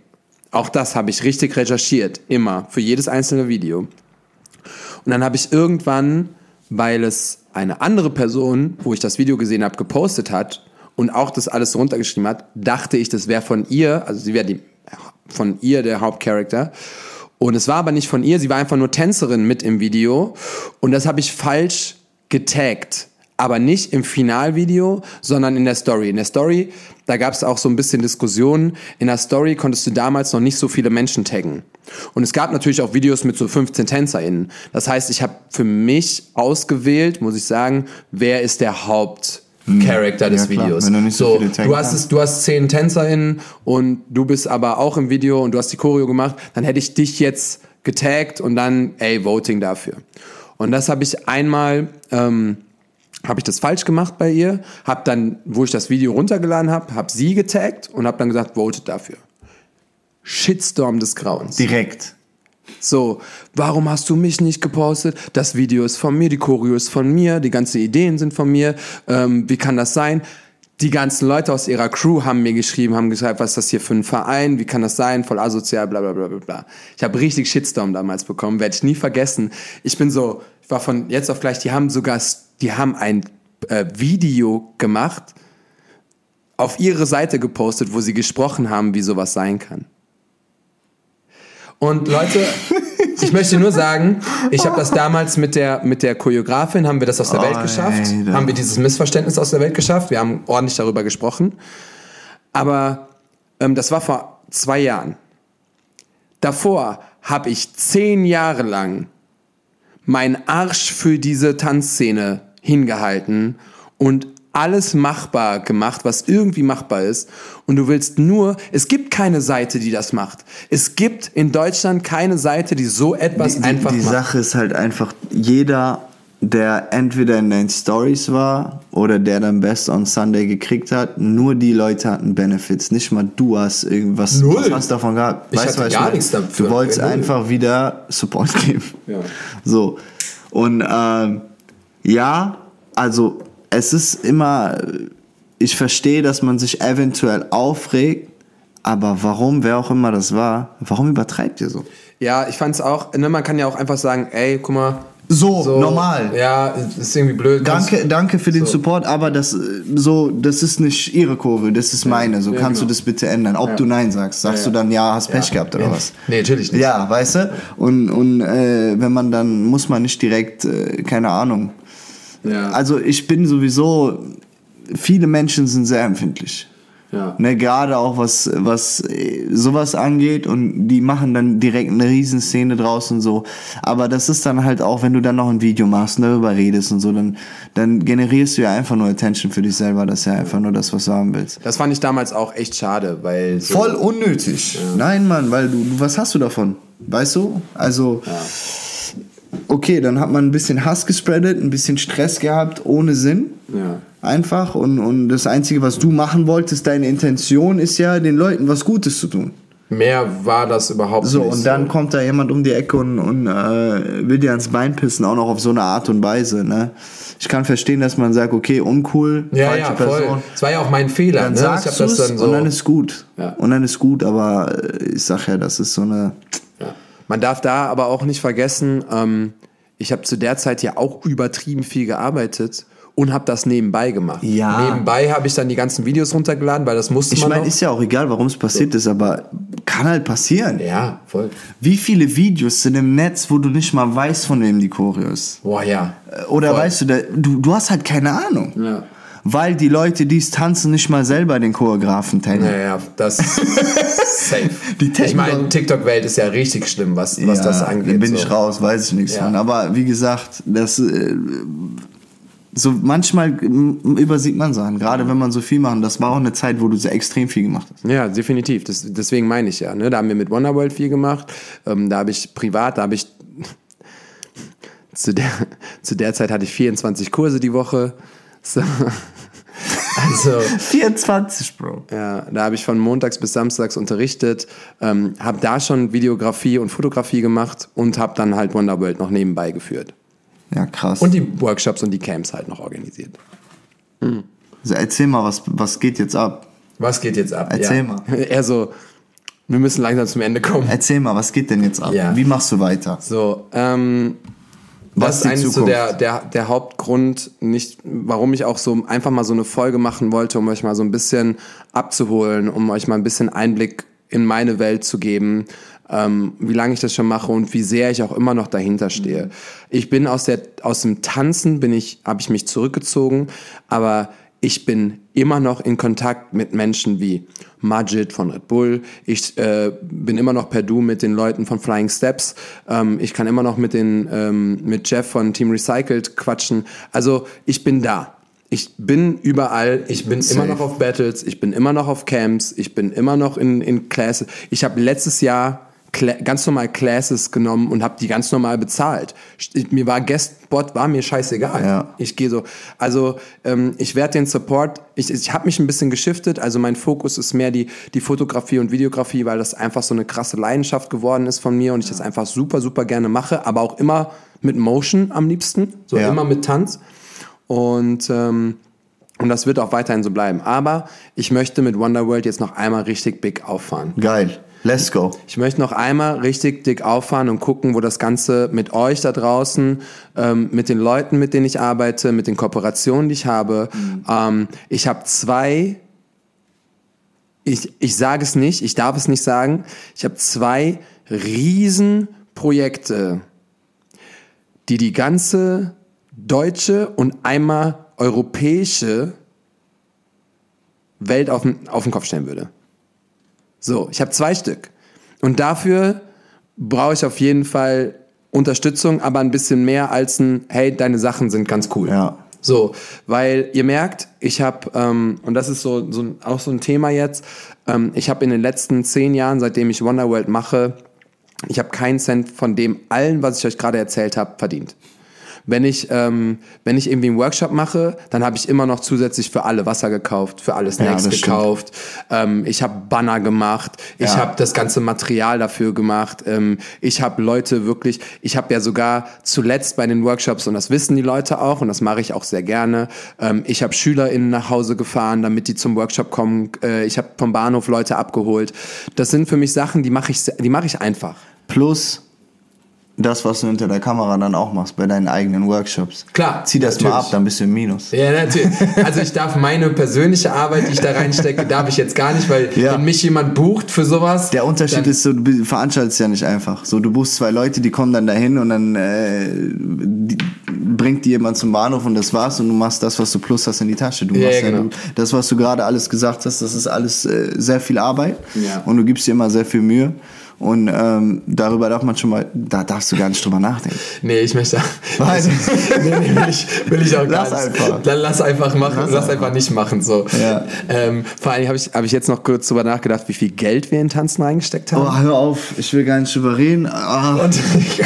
Auch das habe ich richtig recherchiert, immer, für jedes einzelne Video. Und dann habe ich irgendwann, weil es eine andere Person, wo ich das Video gesehen habe, gepostet hat und auch das alles runtergeschrieben hat, dachte ich, das wäre von ihr, also sie wäre die von ihr der Hauptcharakter. Und es war aber nicht von ihr, sie war einfach nur Tänzerin mit im Video. Und das habe ich falsch getaggt. Aber nicht im Finalvideo, sondern in der Story. In der Story, da gab es auch so ein bisschen Diskussionen. In der Story konntest du damals noch nicht so viele Menschen taggen. Und es gab natürlich auch Videos mit so 15 TänzerInnen. Das heißt, ich habe für mich ausgewählt, muss ich sagen, wer ist der Hauptcharakter des Hm. Ja, klar. Videos. Du so taggen du hast es, du hast zehn TänzerInnen und du bist aber auch im Video und du hast die Choreo gemacht, dann hätte ich dich jetzt getaggt und dann, ey, Voting dafür. Und das habe ich einmal, ähm, habe ich das falsch gemacht bei ihr, habe dann, wo ich das Video runtergeladen habe, habe sie getaggt und habe dann gesagt, votet dafür. Shitstorm des Grauens. Direkt. So, warum hast du mich nicht gepostet? Das Video ist von mir, die Choreo ist von mir, die ganzen Ideen sind von mir. Ähm, wie kann das sein? Die ganzen Leute aus ihrer Crew haben mir geschrieben, haben gesagt, was ist das hier für ein Verein? Wie kann das sein? Voll asozial, bla bla bla bla bla. Ich habe richtig Shitstorm damals bekommen, werde ich nie vergessen. Ich bin so, war von jetzt auf gleich, die haben sogar, die haben ein äh, Video gemacht, auf ihre Seite gepostet, wo sie gesprochen haben, wie sowas sein kann. Und Leute, ich möchte nur sagen, ich habe das damals mit der, mit der Choreografin, haben wir das aus der Welt geschafft, Alter. haben wir dieses Missverständnis aus der Welt geschafft, wir haben ordentlich darüber gesprochen. Aber ähm, das war vor zwei Jahren. Davor habe ich zehn Jahre lang meinen Arsch für diese Tanzszene hingehalten und alles machbar gemacht, was irgendwie machbar ist. Und du willst nur, es gibt keine Seite, die das macht. Es gibt in Deutschland keine Seite, die so etwas die, einfach die macht. Sache ist halt einfach, jeder, der entweder in deinen Stories war oder der dann Best on Sunday gekriegt hat, nur die Leute hatten Benefits. Nicht mal du hast irgendwas Null. was hast davon gehabt. Ich weißt, hatte du, was gar nichts dafür. Du wolltest Null. einfach wieder Support geben. Ja. So. Und ähm, ja, also es ist immer, ich verstehe, dass man sich eventuell aufregt, aber warum, wer auch immer das war, warum übertreibt ihr so? Ja, ich fand's auch, ne, man kann ja auch einfach sagen, ey, guck mal. So, normal. Ja, ist irgendwie blöd. Danke, danke für den So. Support, aber das so, das ist nicht ihre Kurve, das ist meine. So ja, kannst genau. du das bitte ändern. Ob du Nein sagst, sagst Ja, du dann ja, hast Pech Ja. gehabt oder Ja. was? Nee, natürlich nicht. Ja, weißt du? Und, und äh, wenn man dann, muss man nicht direkt, äh, keine Ahnung. Ja. Also ich bin sowieso, viele Menschen sind sehr empfindlich. Ja. Ne, gerade auch was, was äh, sowas angeht und die machen dann direkt eine Riesenszene draus und so. Aber das ist dann halt auch, wenn du dann noch ein Video machst und darüber redest und so, dann, dann generierst du ja einfach nur Attention für dich selber. Das ist ja einfach nur das, was du haben willst. Das fand ich damals auch echt schade, weil so, Voll unnötig. Nein, Mann, weil du, du, was hast du davon? Weißt du? Also, okay, dann hat man ein bisschen Hass gespreadet, ein bisschen Stress gehabt, ohne Sinn. Ja. Einfach. Und, und das Einzige, was du machen wolltest, deine Intention ist ja, den Leuten was Gutes zu tun. Mehr war das überhaupt So, nicht. und dann kommt da jemand um die Ecke und, und äh, will dir ans Bein pissen, auch noch auf so eine Art und Weise. Ne? Ich kann verstehen, dass man sagt, okay, uncool, ja, falsche ja, voll. Person. Es war ja auch mein Fehler. Dann ne? sagst ich das dann so. und dann ist gut. Ja. Und dann ist gut, aber äh, ich sag ja, das ist so eine... Ja. Man darf da aber auch nicht vergessen, ähm, ich habe zu der Zeit ja auch übertrieben viel gearbeitet, und habe das nebenbei gemacht. Ja. Nebenbei habe ich dann die ganzen Videos runtergeladen, weil das musste Ich man meine, noch. ist ja auch egal, warum es passiert ist, aber kann halt passieren. ja, voll. Wie viele Videos sind im Netz, wo du nicht mal weißt, von wem die Choreo ist? Boah, ja. Oder Voll. weißt du, du, du hast halt keine Ahnung. Ja. Weil die Leute, die es tanzen, nicht mal selber den Choreografen taggen. Ja, ja, das safe. Die ich meine, TikTok-Welt ist ja richtig schlimm, was, was das angeht. Bin so. ich raus, weiß ich nichts Ja. von. Aber wie gesagt, das äh, so manchmal übersieht man Sachen, gerade wenn man so viel macht. Das war auch eine Zeit, wo du sehr extrem viel gemacht hast. Ja, definitiv. Das, deswegen meine ich ja. Ne? Da haben wir mit Wonderworld viel gemacht. Ähm, da habe ich privat, da habe ich zu der, zu der Zeit hatte ich 24 Kurse die Woche. So. Also, 24, Bro. ja, da habe ich von montags bis samstags unterrichtet, ähm, habe da schon Videografie und Fotografie gemacht und habe dann halt Wonderworld noch nebenbei geführt. Ja, krass. Und die Workshops und die Camps halt noch organisiert. also erzähl mal, was, was geht jetzt ab? Was geht jetzt ab? Erzähl ja. mal. Er so, wir müssen langsam zum Ende kommen. Erzähl mal, was geht denn jetzt ab? Ja. Wie machst du weiter? So, ähm, das ist eigentlich so der, der, der Hauptgrund, nicht, warum ich auch so einfach mal so eine Folge machen wollte, um euch mal so ein bisschen abzuholen, um euch mal ein bisschen Einblick in meine Welt zu geben, ähm, wie lange ich das schon mache und wie sehr ich auch immer noch dahinter stehe. Ich bin aus der, aus dem Tanzen bin ich, habe ich mich zurückgezogen, aber ich bin immer noch in Kontakt mit Menschen wie Majid von Red Bull. Ich äh, bin immer noch per Du mit den Leuten von Flying Steps. Ähm, ich kann immer noch mit den ähm, mit Jeff von Team Recycled quatschen. Also ich bin da. Ich bin überall. Ich bin Safe. immer noch auf Battles. Ich bin immer noch auf Camps. Ich bin immer noch in in Classes. Ich habe letztes Jahr ganz normal Classes genommen und habe die ganz normal bezahlt. Mir war Guestbot war mir scheißegal. Ja. Ich gehe so. Also ähm, ich werde den Support, ich, ich habe mich ein bisschen geschiftet, also mein Fokus ist mehr die, die Fotografie und Videografie, weil das einfach so eine krasse Leidenschaft geworden ist von mir und ich das einfach super, super gerne mache, aber auch immer mit Motion am liebsten, so Ja. immer mit Tanz. Und, ähm, und das wird auch weiterhin so bleiben. Aber ich möchte mit Wonderworld jetzt noch einmal richtig big auffahren. Geil. Let's go. Ich möchte noch einmal richtig dick auffahren und gucken, wo das Ganze mit euch da draußen, ähm, mit den Leuten, mit denen ich arbeite, mit den Kooperationen, die ich habe. Ähm, ich habe zwei, ich, ich sage es nicht, ich darf es nicht sagen, ich habe zwei Riesenprojekte, die die ganze deutsche und einmal europäische Welt auf den, auf den Kopf stellen würde. So, ich habe zwei Stück. Und dafür brauche ich auf jeden Fall Unterstützung, aber ein bisschen mehr als ein, hey, deine Sachen sind ganz cool. Ja. So, weil ihr merkt, ich habe, ähm, und das ist so, so auch so ein Thema jetzt, ähm, ich habe in den letzten zehn Jahren, seitdem ich Wonderworld mache, ich habe keinen Cent von dem allen, was ich euch gerade erzählt habe, verdient. Wenn ich, ähm, wenn ich irgendwie einen Workshop mache, dann habe ich immer noch zusätzlich für alle Wasser gekauft, für alle Snacks stimmt. gekauft. Ähm, ich habe Banner gemacht, ich Ja. habe das ganze Material dafür gemacht. Ähm, ich habe Leute wirklich, ich habe ja sogar zuletzt bei den Workshops, und das wissen die Leute auch, und das mache ich auch sehr gerne, ähm, ich habe SchülerInnen nach Hause gefahren, damit die zum Workshop kommen. Äh, ich habe vom Bahnhof Leute abgeholt. Das sind für mich Sachen, die mache ich, die mache ich einfach. Plus das, was du hinter der Kamera dann auch machst bei deinen eigenen Workshops. Klar, Zieh das mal natürlich. ab, dann bist du im Minus. Ja, natürlich. Also ich darf meine persönliche Arbeit, die ich da reinstecke, darf ich jetzt gar nicht, weil Ja. wenn mich jemand bucht für sowas. Der Unterschied ist so, du veranstaltest ja nicht einfach. So, du buchst zwei Leute, die kommen dann dahin und dann äh, die, bringt die jemand zum Bahnhof und das war's und du machst das, was du plus hast in die Tasche. Du Ja, machst ja, genau. das, was du gerade alles gesagt hast, das ist alles äh, sehr viel Arbeit Ja. und du gibst dir immer sehr viel Mühe. Und ähm, darüber darf man schon mal, da darfst du gar nicht drüber nachdenken. Nee, ich möchte. Nein. nee, nee, will ich, will ich auch gar Lass nicht. einfach. Dann lass einfach machen, lass, Lass einfach. nicht machen. So. Ja. Ähm, vor allem habe ich, hab ich jetzt noch kurz drüber nachgedacht, wie viel Geld wir in Tanzen reingesteckt haben. Oh, hör auf, ich will gar nicht drüber reden. Ah. Und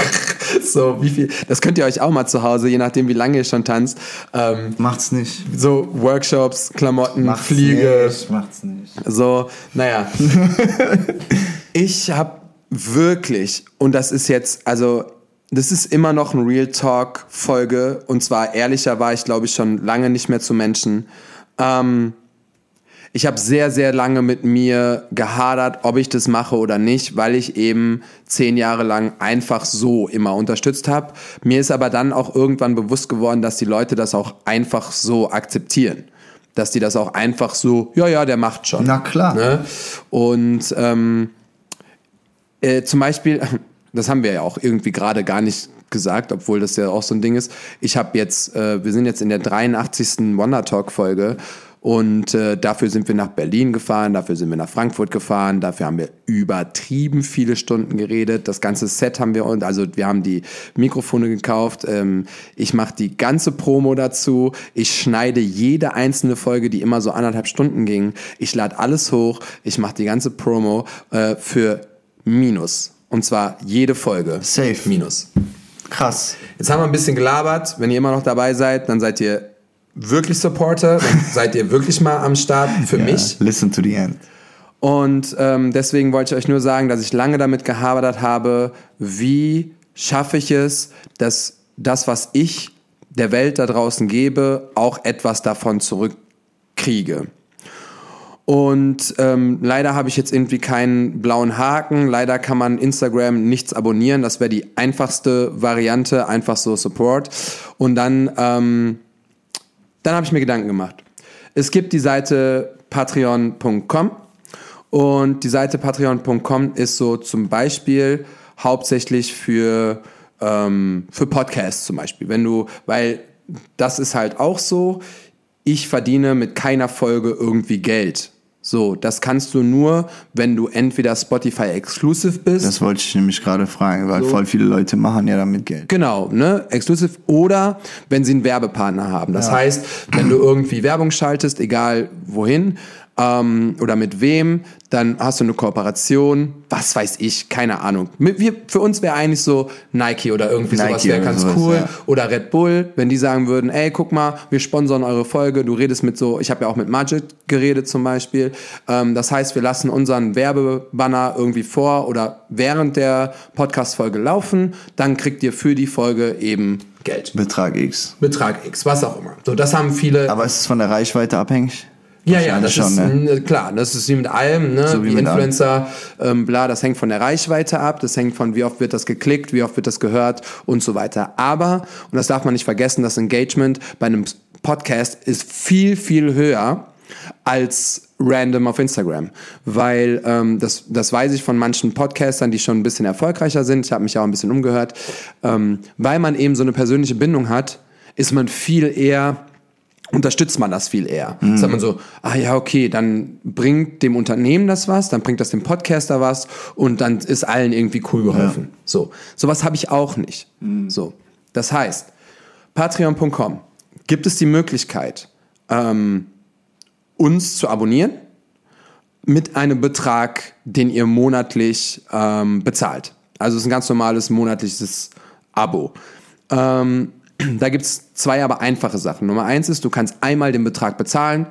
so, wie viel. Das könnt ihr euch auch mal zu Hause, je nachdem, wie lange ihr schon tanzt. Ähm, Macht's nicht. so Workshops, Klamotten, Macht's Fliege. nicht. Macht's nicht. So, naja. ich habe wirklich, und das ist jetzt, also, das ist immer noch ein Real Talk-Folge. Und zwar ehrlicher war ich, glaube ich, schon lange nicht mehr zu Menschen. Ähm, ich habe sehr, sehr lange mit mir gehadert, ob ich das mache oder nicht, weil ich eben zehn Jahre lang einfach so immer unterstützt habe. Mir ist aber dann auch irgendwann bewusst geworden, dass die Leute das auch einfach so akzeptieren. Dass die das auch einfach so, ja, ja, der macht schon. Na klar. Ne? Und ähm, äh, zum Beispiel, das haben wir ja auch irgendwie gerade gar nicht gesagt, obwohl das ja auch so ein Ding ist. Ich habe jetzt, äh, wir sind jetzt in der 83. Wonder Talk Folge und äh, dafür sind wir nach Berlin gefahren, dafür sind wir nach Frankfurt gefahren, dafür haben wir übertrieben viele Stunden geredet. Das ganze Set haben wir und also wir haben die Mikrofone gekauft. Ähm, ich mache die ganze Promo dazu. Ich schneide jede einzelne Folge, die immer so anderthalb Stunden ging. Ich lade alles hoch. Ich mache die ganze Promo äh, für Minus. Und zwar jede Folge. Safe. Minus. Krass. Jetzt haben wir ein bisschen gelabert. Wenn ihr immer noch dabei seid, dann seid ihr wirklich Supporter, dann seid ihr wirklich mal am Start für Ja, mich. Listen to the end. Und ähm, deswegen wollte ich euch nur sagen, dass ich lange damit gehabert habe, wie schaffe ich es, dass das, was ich der Welt da draußen gebe, auch etwas davon zurückkriege. Und ähm, leider habe ich jetzt irgendwie keinen blauen Haken. Leider kann man Instagram nichts abonnieren. Das wäre die einfachste Variante, einfach so Support. Und dann, ähm, dann habe ich mir Gedanken gemacht. Es gibt die Seite patreon.com und die Seite patreon.com ist so zum Beispiel hauptsächlich für, ähm, für Podcasts zum Beispiel. Wenn du, weil das ist halt auch so, ich verdiene mit keiner Folge irgendwie Geld. So, das kannst du nur, wenn du entweder Spotify Exclusive bist. Das wollte ich nämlich gerade fragen, weil voll viele Leute machen ja damit Geld. Genau, ne? Exclusive oder wenn sie einen Werbepartner haben. Das Ja. heißt, wenn du irgendwie Werbung schaltest, egal wohin ähm, oder mit wem, dann hast du eine Kooperation, was weiß ich, keine Ahnung. Wir, für uns wäre eigentlich so Nike oder irgendwie sowas Nike wäre oder ganz sowas, cool. ja. Oder Red Bull, wenn die sagen würden, ey, guck mal, wir sponsern eure Folge, du redest mit so, ich habe ja auch mit Majid geredet zum Beispiel. Ähm, das heißt, wir lassen unseren Werbebanner irgendwie vor oder während der Podcast-Folge laufen, dann kriegt ihr für die Folge eben Geld. Betrag X. Betrag X, was auch immer. So, das haben viele. Aber ist es von der Reichweite abhängig? Ja, ja, das Wahrscheinlich ist mh, klar, das ist wie mit allem, ne? So wie wie. Influencer, ähm, bla, das hängt von der Reichweite ab, das hängt von wie oft wird das geklickt, wie oft wird das gehört und so weiter. Aber, und das darf man nicht vergessen, das Engagement bei einem Podcast ist viel, viel höher als random auf Instagram. Weil ähm, das, das weiß ich von manchen Podcastern, die schon ein bisschen erfolgreicher sind. Ich habe mich auch ein bisschen umgehört. Ähm, weil man eben so eine persönliche Bindung hat, ist man viel eher unterstützt man das viel eher. Mhm. Sagt man so, ah ja, okay, dann bringt dem Unternehmen das was, dann bringt das dem Podcaster was und dann ist allen irgendwie cool geholfen. So, sowas habe ich auch nicht. Mhm. So, das heißt, patreon.com gibt es die Möglichkeit, ähm, uns zu abonnieren mit einem Betrag, den ihr monatlich ähm, bezahlt. Also es ist ein ganz normales monatliches Abo. Ähm, da gibt es zwei aber einfache Sachen. Nummer eins ist, du kannst einmal den Betrag bezahlen,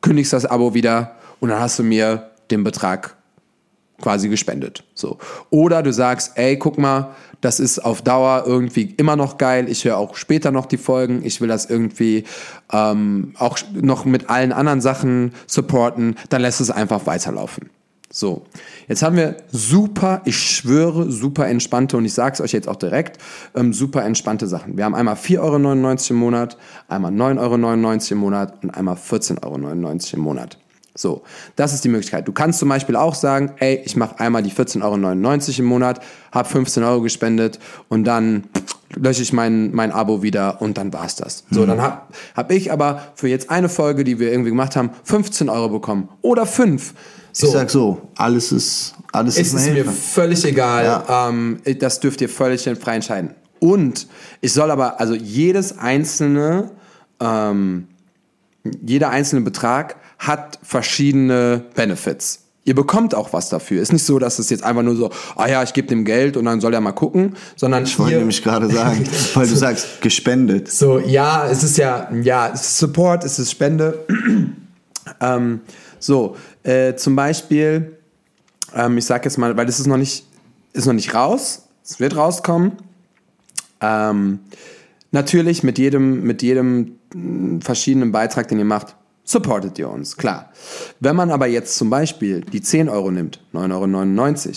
kündigst das Abo wieder und dann hast du mir den Betrag quasi gespendet. So. Oder du sagst, ey, guck mal, das ist auf Dauer irgendwie immer noch geil. Ich höre auch später noch die Folgen. Ich will das irgendwie ähm, auch noch mit allen anderen Sachen supporten. Dann lässt es einfach weiterlaufen. So, jetzt haben wir super, ich schwöre, super entspannte, und ich sage es euch jetzt auch direkt, ähm, super entspannte Sachen. Wir haben einmal 4,99 Euro im Monat, einmal 9,99 Euro im Monat und einmal 14,99 Euro im Monat. So, das ist die Möglichkeit. Du kannst zum Beispiel auch sagen, ey, ich mache einmal die 14,99 Euro im Monat, habe 15 Euro gespendet und dann lösche ich mein, mein Abo wieder und dann war's das. So, dann habe hab ich aber für jetzt eine Folge, die wir irgendwie gemacht haben, 15 Euro bekommen oder 5. So. Ich sag so, alles ist, alles Es ist ist mir völlig egal. Ja. Ähm, das dürft ihr völlig frei entscheiden. Und ich soll aber, also jedes einzelne, ähm, jeder einzelne Betrag hat verschiedene Benefits. Ihr bekommt auch was dafür. Ist nicht so, dass es jetzt einfach nur so, ah ja, ich gebe dem Geld und dann soll er mal gucken, sondern Ich wollte nämlich gerade sagen, weil du sagst, gespendet. so, ja, es ist ja, ja, es ist Support, es ist Spende. ähm, so, äh, zum Beispiel, ähm, ich sag jetzt mal, weil das ist noch nicht, ist noch nicht raus, es wird rauskommen. Ähm, natürlich mit jedem, mit jedem verschiedenen Beitrag, den ihr macht, supportet ihr uns, klar. Wenn man aber jetzt zum Beispiel die 10 Euro nimmt, 9,99 Euro,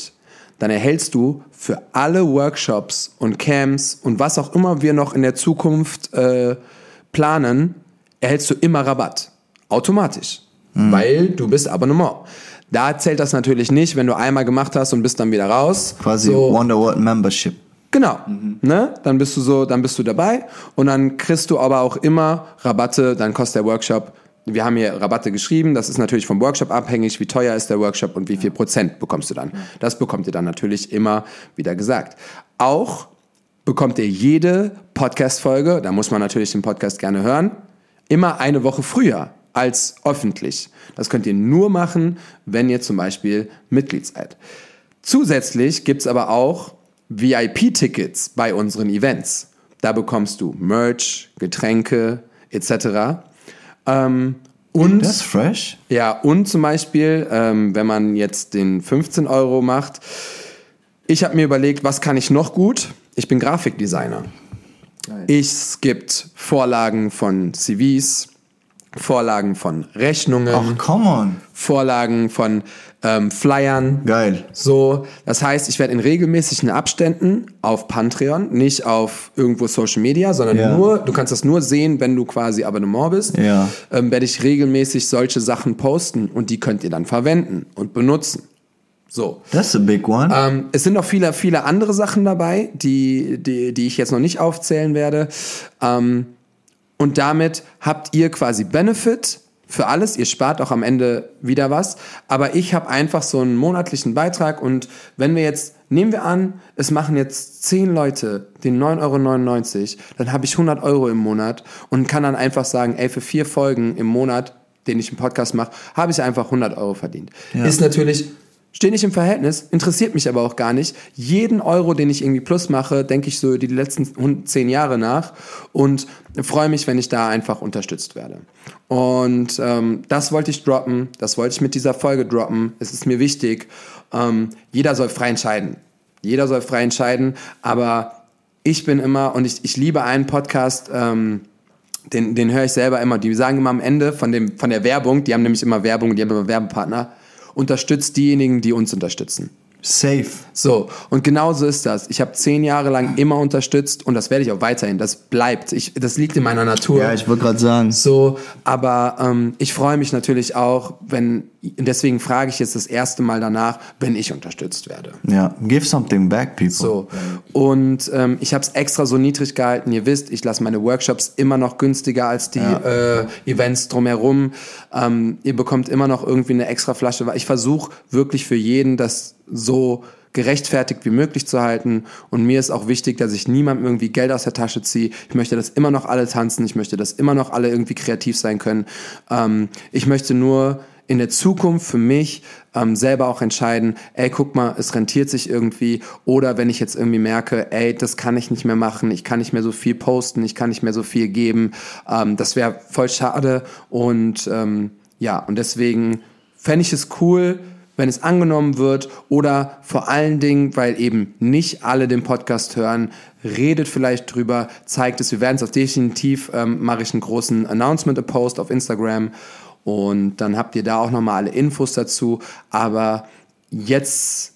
dann erhältst du für alle Workshops und Camps und was auch immer wir noch in der Zukunft äh, planen, erhältst du immer Rabatt. Automatisch. Mhm. Weil du bist Abonnement. Da zählt das natürlich nicht, wenn du einmal gemacht hast und bist dann wieder raus. Quasi so, Wonderworld Membership. Genau, mhm. ne? Dann bist du so, dann bist du dabei und dann kriegst du aber auch immer Rabatte, dann kostet der Workshop wir haben hier Rabatte geschrieben, das ist natürlich vom Workshop abhängig, wie teuer ist der Workshop und wie viel Prozent bekommst du dann. Das bekommt ihr dann natürlich immer wieder gesagt. Auch bekommt ihr jede Podcast-Folge, da muss man natürlich den Podcast gerne hören, immer eine Woche früher als öffentlich. Das könnt ihr nur machen, wenn ihr zum Beispiel Mitglied seid. Zusätzlich gibt's aber auch VIP-Tickets bei unseren Events. Da bekommst du Merch, Getränke etc. Ähm, und, das fresh? Ja, und zum Beispiel, ähm, wenn man jetzt den 15 Euro macht, ich habe mir überlegt, was kann ich noch gut? Ich bin Grafikdesigner. Ich, es gibt Vorlagen von CVs, Vorlagen von Rechnungen. Ach, come on. Vorlagen von ähm, Flyern. Geil. So, das heißt, ich werde in regelmäßigen Abständen auf Patreon, nicht auf irgendwo Social Media, sondern ja. nur, du kannst das nur sehen, wenn du quasi Abonnement bist, ja. ähm, werde ich regelmäßig solche Sachen posten und die könnt ihr dann verwenden und benutzen. So. That's a big one. Ähm, es sind noch viele, viele andere Sachen dabei, die, die, die ich jetzt noch nicht aufzählen werde. Ähm, und damit habt ihr quasi Benefit für alles. Ihr spart auch am Ende wieder was. Aber ich habe einfach so einen monatlichen Beitrag und wenn wir jetzt, nehmen wir an, es machen jetzt zehn Leute den 9,99 Euro, dann habe ich 100 Euro im Monat und kann dann einfach sagen, ey, für vier Folgen im Monat, den ich einen Podcast mache, habe ich einfach 100 Euro verdient. Ja. Ist natürlich Steht nicht im Verhältnis, interessiert mich aber auch gar nicht. Jeden Euro, den ich irgendwie plus mache, denke ich so die letzten zehn Jahre nach und freue mich, wenn ich da einfach unterstützt werde. Und ähm, das wollte ich droppen, das wollte ich mit dieser Folge droppen. Es ist mir wichtig. Ähm, jeder soll frei entscheiden. Jeder soll frei entscheiden, aber ich bin immer, und ich, ich liebe einen Podcast, ähm, den, den höre ich selber immer, die sagen immer am Ende von, dem, von der Werbung, die haben nämlich immer Werbung, die haben immer Werbepartner, unterstützt diejenigen, die uns unterstützen. Safe. So, und genau so ist das. Ich habe zehn Jahre lang immer unterstützt und das werde ich auch weiterhin. Das bleibt. Ich, das liegt in meiner Natur. Ja, ich wollte gerade sagen. So, aber ähm, ich freue mich natürlich auch, wenn, deswegen frage ich jetzt das erste Mal danach, wenn ich unterstützt werde. Ja, give something back, people. So, und ähm, ich habe es extra so niedrig gehalten. Ihr wisst, ich lasse meine Workshops immer noch günstiger als die ja. äh, Events drumherum. Ähm, ihr bekommt immer noch irgendwie eine extra Flasche. Ich versuche wirklich für jeden das so gerechtfertigt wie möglich zu halten. Und mir ist auch wichtig, dass ich niemandem irgendwie Geld aus der Tasche ziehe. Ich möchte, dass immer noch alle tanzen. Ich möchte, dass immer noch alle irgendwie kreativ sein können. Ähm, ich möchte nur in der Zukunft für mich ähm, selber auch entscheiden, ey, guck mal, es rentiert sich irgendwie. Oder wenn ich jetzt irgendwie merke, ey, das kann ich nicht mehr machen, ich kann nicht mehr so viel posten, ich kann nicht mehr so viel geben. Ähm, das wäre voll schade. Und ähm, ja, und deswegen fände ich es cool, wenn es angenommen wird oder vor allen Dingen, weil eben nicht alle den Podcast hören, redet vielleicht drüber, zeigt es. Wir werden es auch definitiv, ähm, mache ich einen großen Announcement-Post auf Instagram und dann habt ihr da auch nochmal alle Infos dazu. Aber jetzt,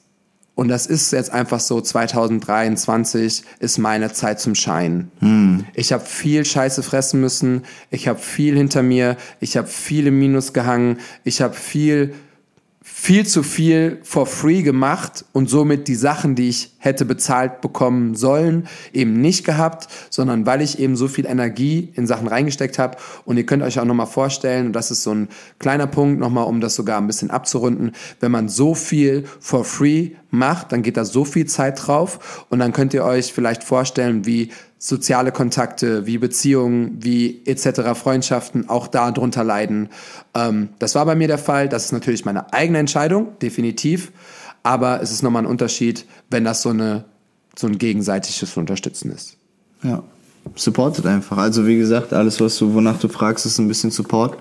und das ist jetzt einfach so, 2023 ist meine Zeit zum Scheinen. Hm. Ich habe viel Scheiße fressen müssen, ich habe viel hinter mir, ich habe viele Minus gehangen, ich habe viel viel zu viel for free gemacht und somit die Sachen, die ich hätte bezahlt bekommen sollen, eben nicht gehabt, sondern weil ich eben so viel Energie in Sachen reingesteckt habe. Und ihr könnt euch auch nochmal vorstellen, und das ist so ein kleiner Punkt, nochmal, um das sogar ein bisschen abzurunden, wenn man so viel for free macht, dann geht da so viel Zeit drauf und dann könnt ihr euch vielleicht vorstellen, wie soziale Kontakte, wie Beziehungen, wie etc. Freundschaften auch darunter leiden. Ähm, das war bei mir der Fall. Das ist natürlich meine eigene Entscheidung, definitiv. Aber es ist nochmal ein Unterschied, wenn das so, eine, so ein gegenseitiges Unterstützen ist. Ja, supportet einfach. Also wie gesagt, alles, was du, wonach du fragst, ist ein bisschen Support.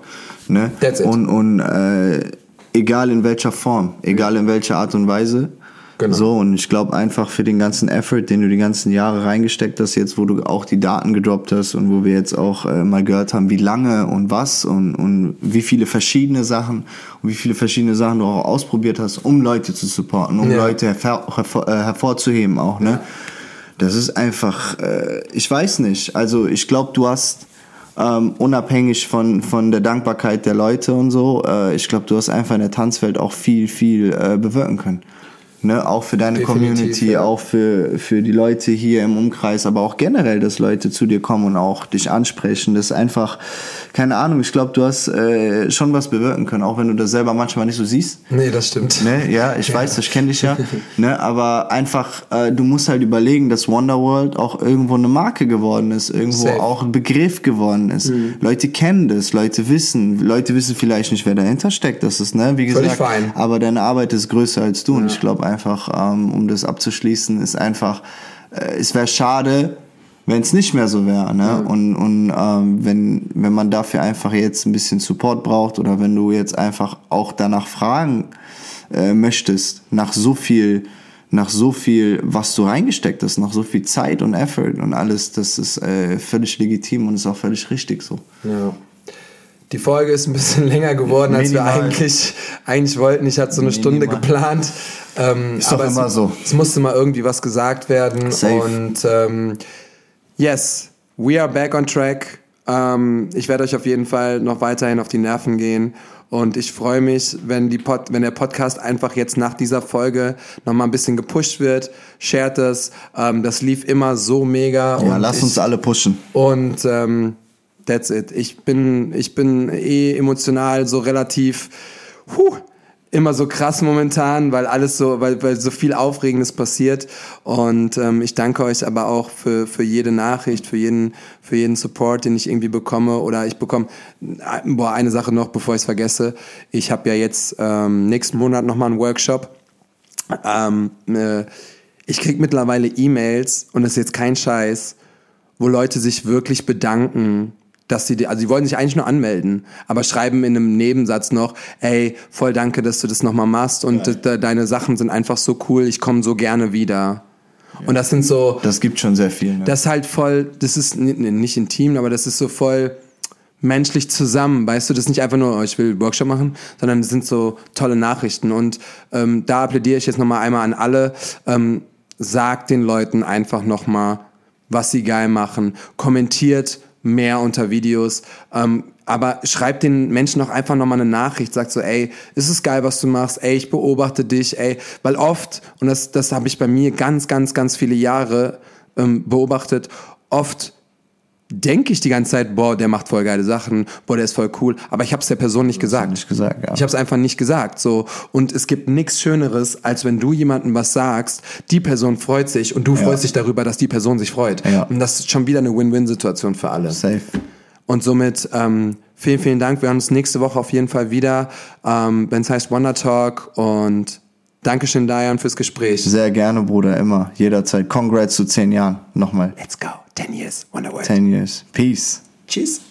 Ne? That's it. Und, und äh, egal in welcher Form, egal in welcher Art und Weise, Genau. So, und ich glaube einfach für den ganzen Effort, den du die ganzen Jahre reingesteckt hast, jetzt wo du auch die Daten gedroppt hast und wo wir jetzt auch äh, mal gehört haben, wie lange und was und, und wie viele verschiedene Sachen und wie viele verschiedene Sachen du auch ausprobiert hast, um Leute zu supporten, um ja. Leute hervor, hervor, äh, hervorzuheben auch, ne? Das ist einfach, äh, ich weiß nicht. Also ich glaube, du hast ähm, unabhängig von, von der Dankbarkeit der Leute und so, äh, ich glaube, du hast einfach in der Tanzwelt auch viel, viel äh, bewirken können. Ne, auch für deine Definitiv, Community, ja. auch für, für die Leute hier im Umkreis, aber auch generell, dass Leute zu dir kommen und auch dich ansprechen. Das ist einfach, keine Ahnung, ich glaube, du hast äh, schon was bewirken können, auch wenn du das selber manchmal nicht so siehst. Nee, das stimmt. Ne? Ja, ich ja. weiß, ich kenne dich ja. ne? Aber einfach, äh, du musst halt überlegen, dass Wonderworld auch irgendwo eine Marke geworden ist, irgendwo Safe. auch ein Begriff geworden ist. Mhm. Leute kennen das, Leute wissen, Leute wissen vielleicht nicht, wer dahinter steckt. Das ist, ne, wie gesagt, aber deine Arbeit ist größer als du. Ja. Und ich glaube einfach, ähm, um das abzuschließen, ist einfach, äh, es wäre schade, wenn es nicht mehr so wäre. Ne? Ja. Und, und ähm, wenn, wenn man dafür einfach jetzt ein bisschen Support braucht oder wenn du jetzt einfach auch danach fragen äh, möchtest, nach so viel, nach so viel, was du reingesteckt hast, nach so viel Zeit und Effort und alles, das ist äh, völlig legitim und ist auch völlig richtig so. Ja. Die Folge ist ein bisschen länger geworden, als Minimal. wir eigentlich, eigentlich wollten. Ich hatte so eine Minimal. Stunde geplant. Ähm, ist doch immer es, so. Es musste mal irgendwie was gesagt werden. Safe. Und ähm, Yes, we are back on track. Ähm, ich werde euch auf jeden Fall noch weiterhin auf die Nerven gehen. Und ich freue mich, wenn, die Pod, wenn der Podcast einfach jetzt nach dieser Folge nochmal ein bisschen gepusht wird. Shared es. Ähm, das lief immer so mega. Ja, lass ich, uns alle pushen. Und ähm, that's it. Ich bin, ich bin eh emotional so relativ. Huh, immer so krass momentan, weil alles so, weil, weil so viel Aufregendes passiert. Und ähm, ich danke euch aber auch für, für jede Nachricht, für jeden, für jeden Support, den ich irgendwie bekomme. Oder ich bekomme, boah, eine Sache noch, bevor ich es vergesse. Ich habe ja jetzt ähm, nächsten Monat nochmal einen Workshop. Ähm, äh, ich krieg mittlerweile E-Mails, und das ist jetzt kein Scheiß, wo Leute sich wirklich bedanken dass sie, also sie wollen sich eigentlich nur anmelden, aber schreiben in einem Nebensatz noch, ey, voll danke, dass du das nochmal machst und ja. deine Sachen sind einfach so cool, ich komme so gerne wieder. Ja. Und das sind so. Das gibt schon sehr viel. Ne? Das ist halt voll, das ist nicht intim, aber das ist so voll menschlich zusammen, weißt du, das ist nicht einfach nur, oh, ich will Workshop machen, sondern das sind so tolle Nachrichten. Und ähm, da plädiere ich jetzt nochmal einmal an alle, ähm, sagt den Leuten einfach nochmal, was sie geil machen, kommentiert mehr unter Videos. Ähm, aber schreib den Menschen auch einfach nochmal eine Nachricht, sagt so, ey, ist es geil, was du machst, ey, ich beobachte dich, ey, weil oft, und das, das habe ich bei mir ganz, ganz, ganz viele Jahre ähm, beobachtet, oft denke ich die ganze Zeit, boah, der macht voll geile Sachen, boah, der ist voll cool, aber ich habe es der Person nicht gesagt. Nicht gesagt ja. Ich habe es einfach nicht gesagt, so und es gibt nichts Schöneres, als wenn du jemandem was sagst, die Person freut sich und du ja. freust dich darüber, dass die Person sich freut. Ja. Und das ist schon wieder eine Win-Win-Situation für alle. Safe. Und somit ähm, vielen, vielen Dank. Wir haben uns nächste Woche auf jeden Fall wieder, ähm, wenn es heißt Wonder Talk und Dankeschön, Diane, fürs Gespräch. Sehr gerne, Bruder, immer, jederzeit. Congrats zu zehn Jahren. Nochmal. Let's go. 10 years, Wonder World. 10 years. Peace. Tschüss.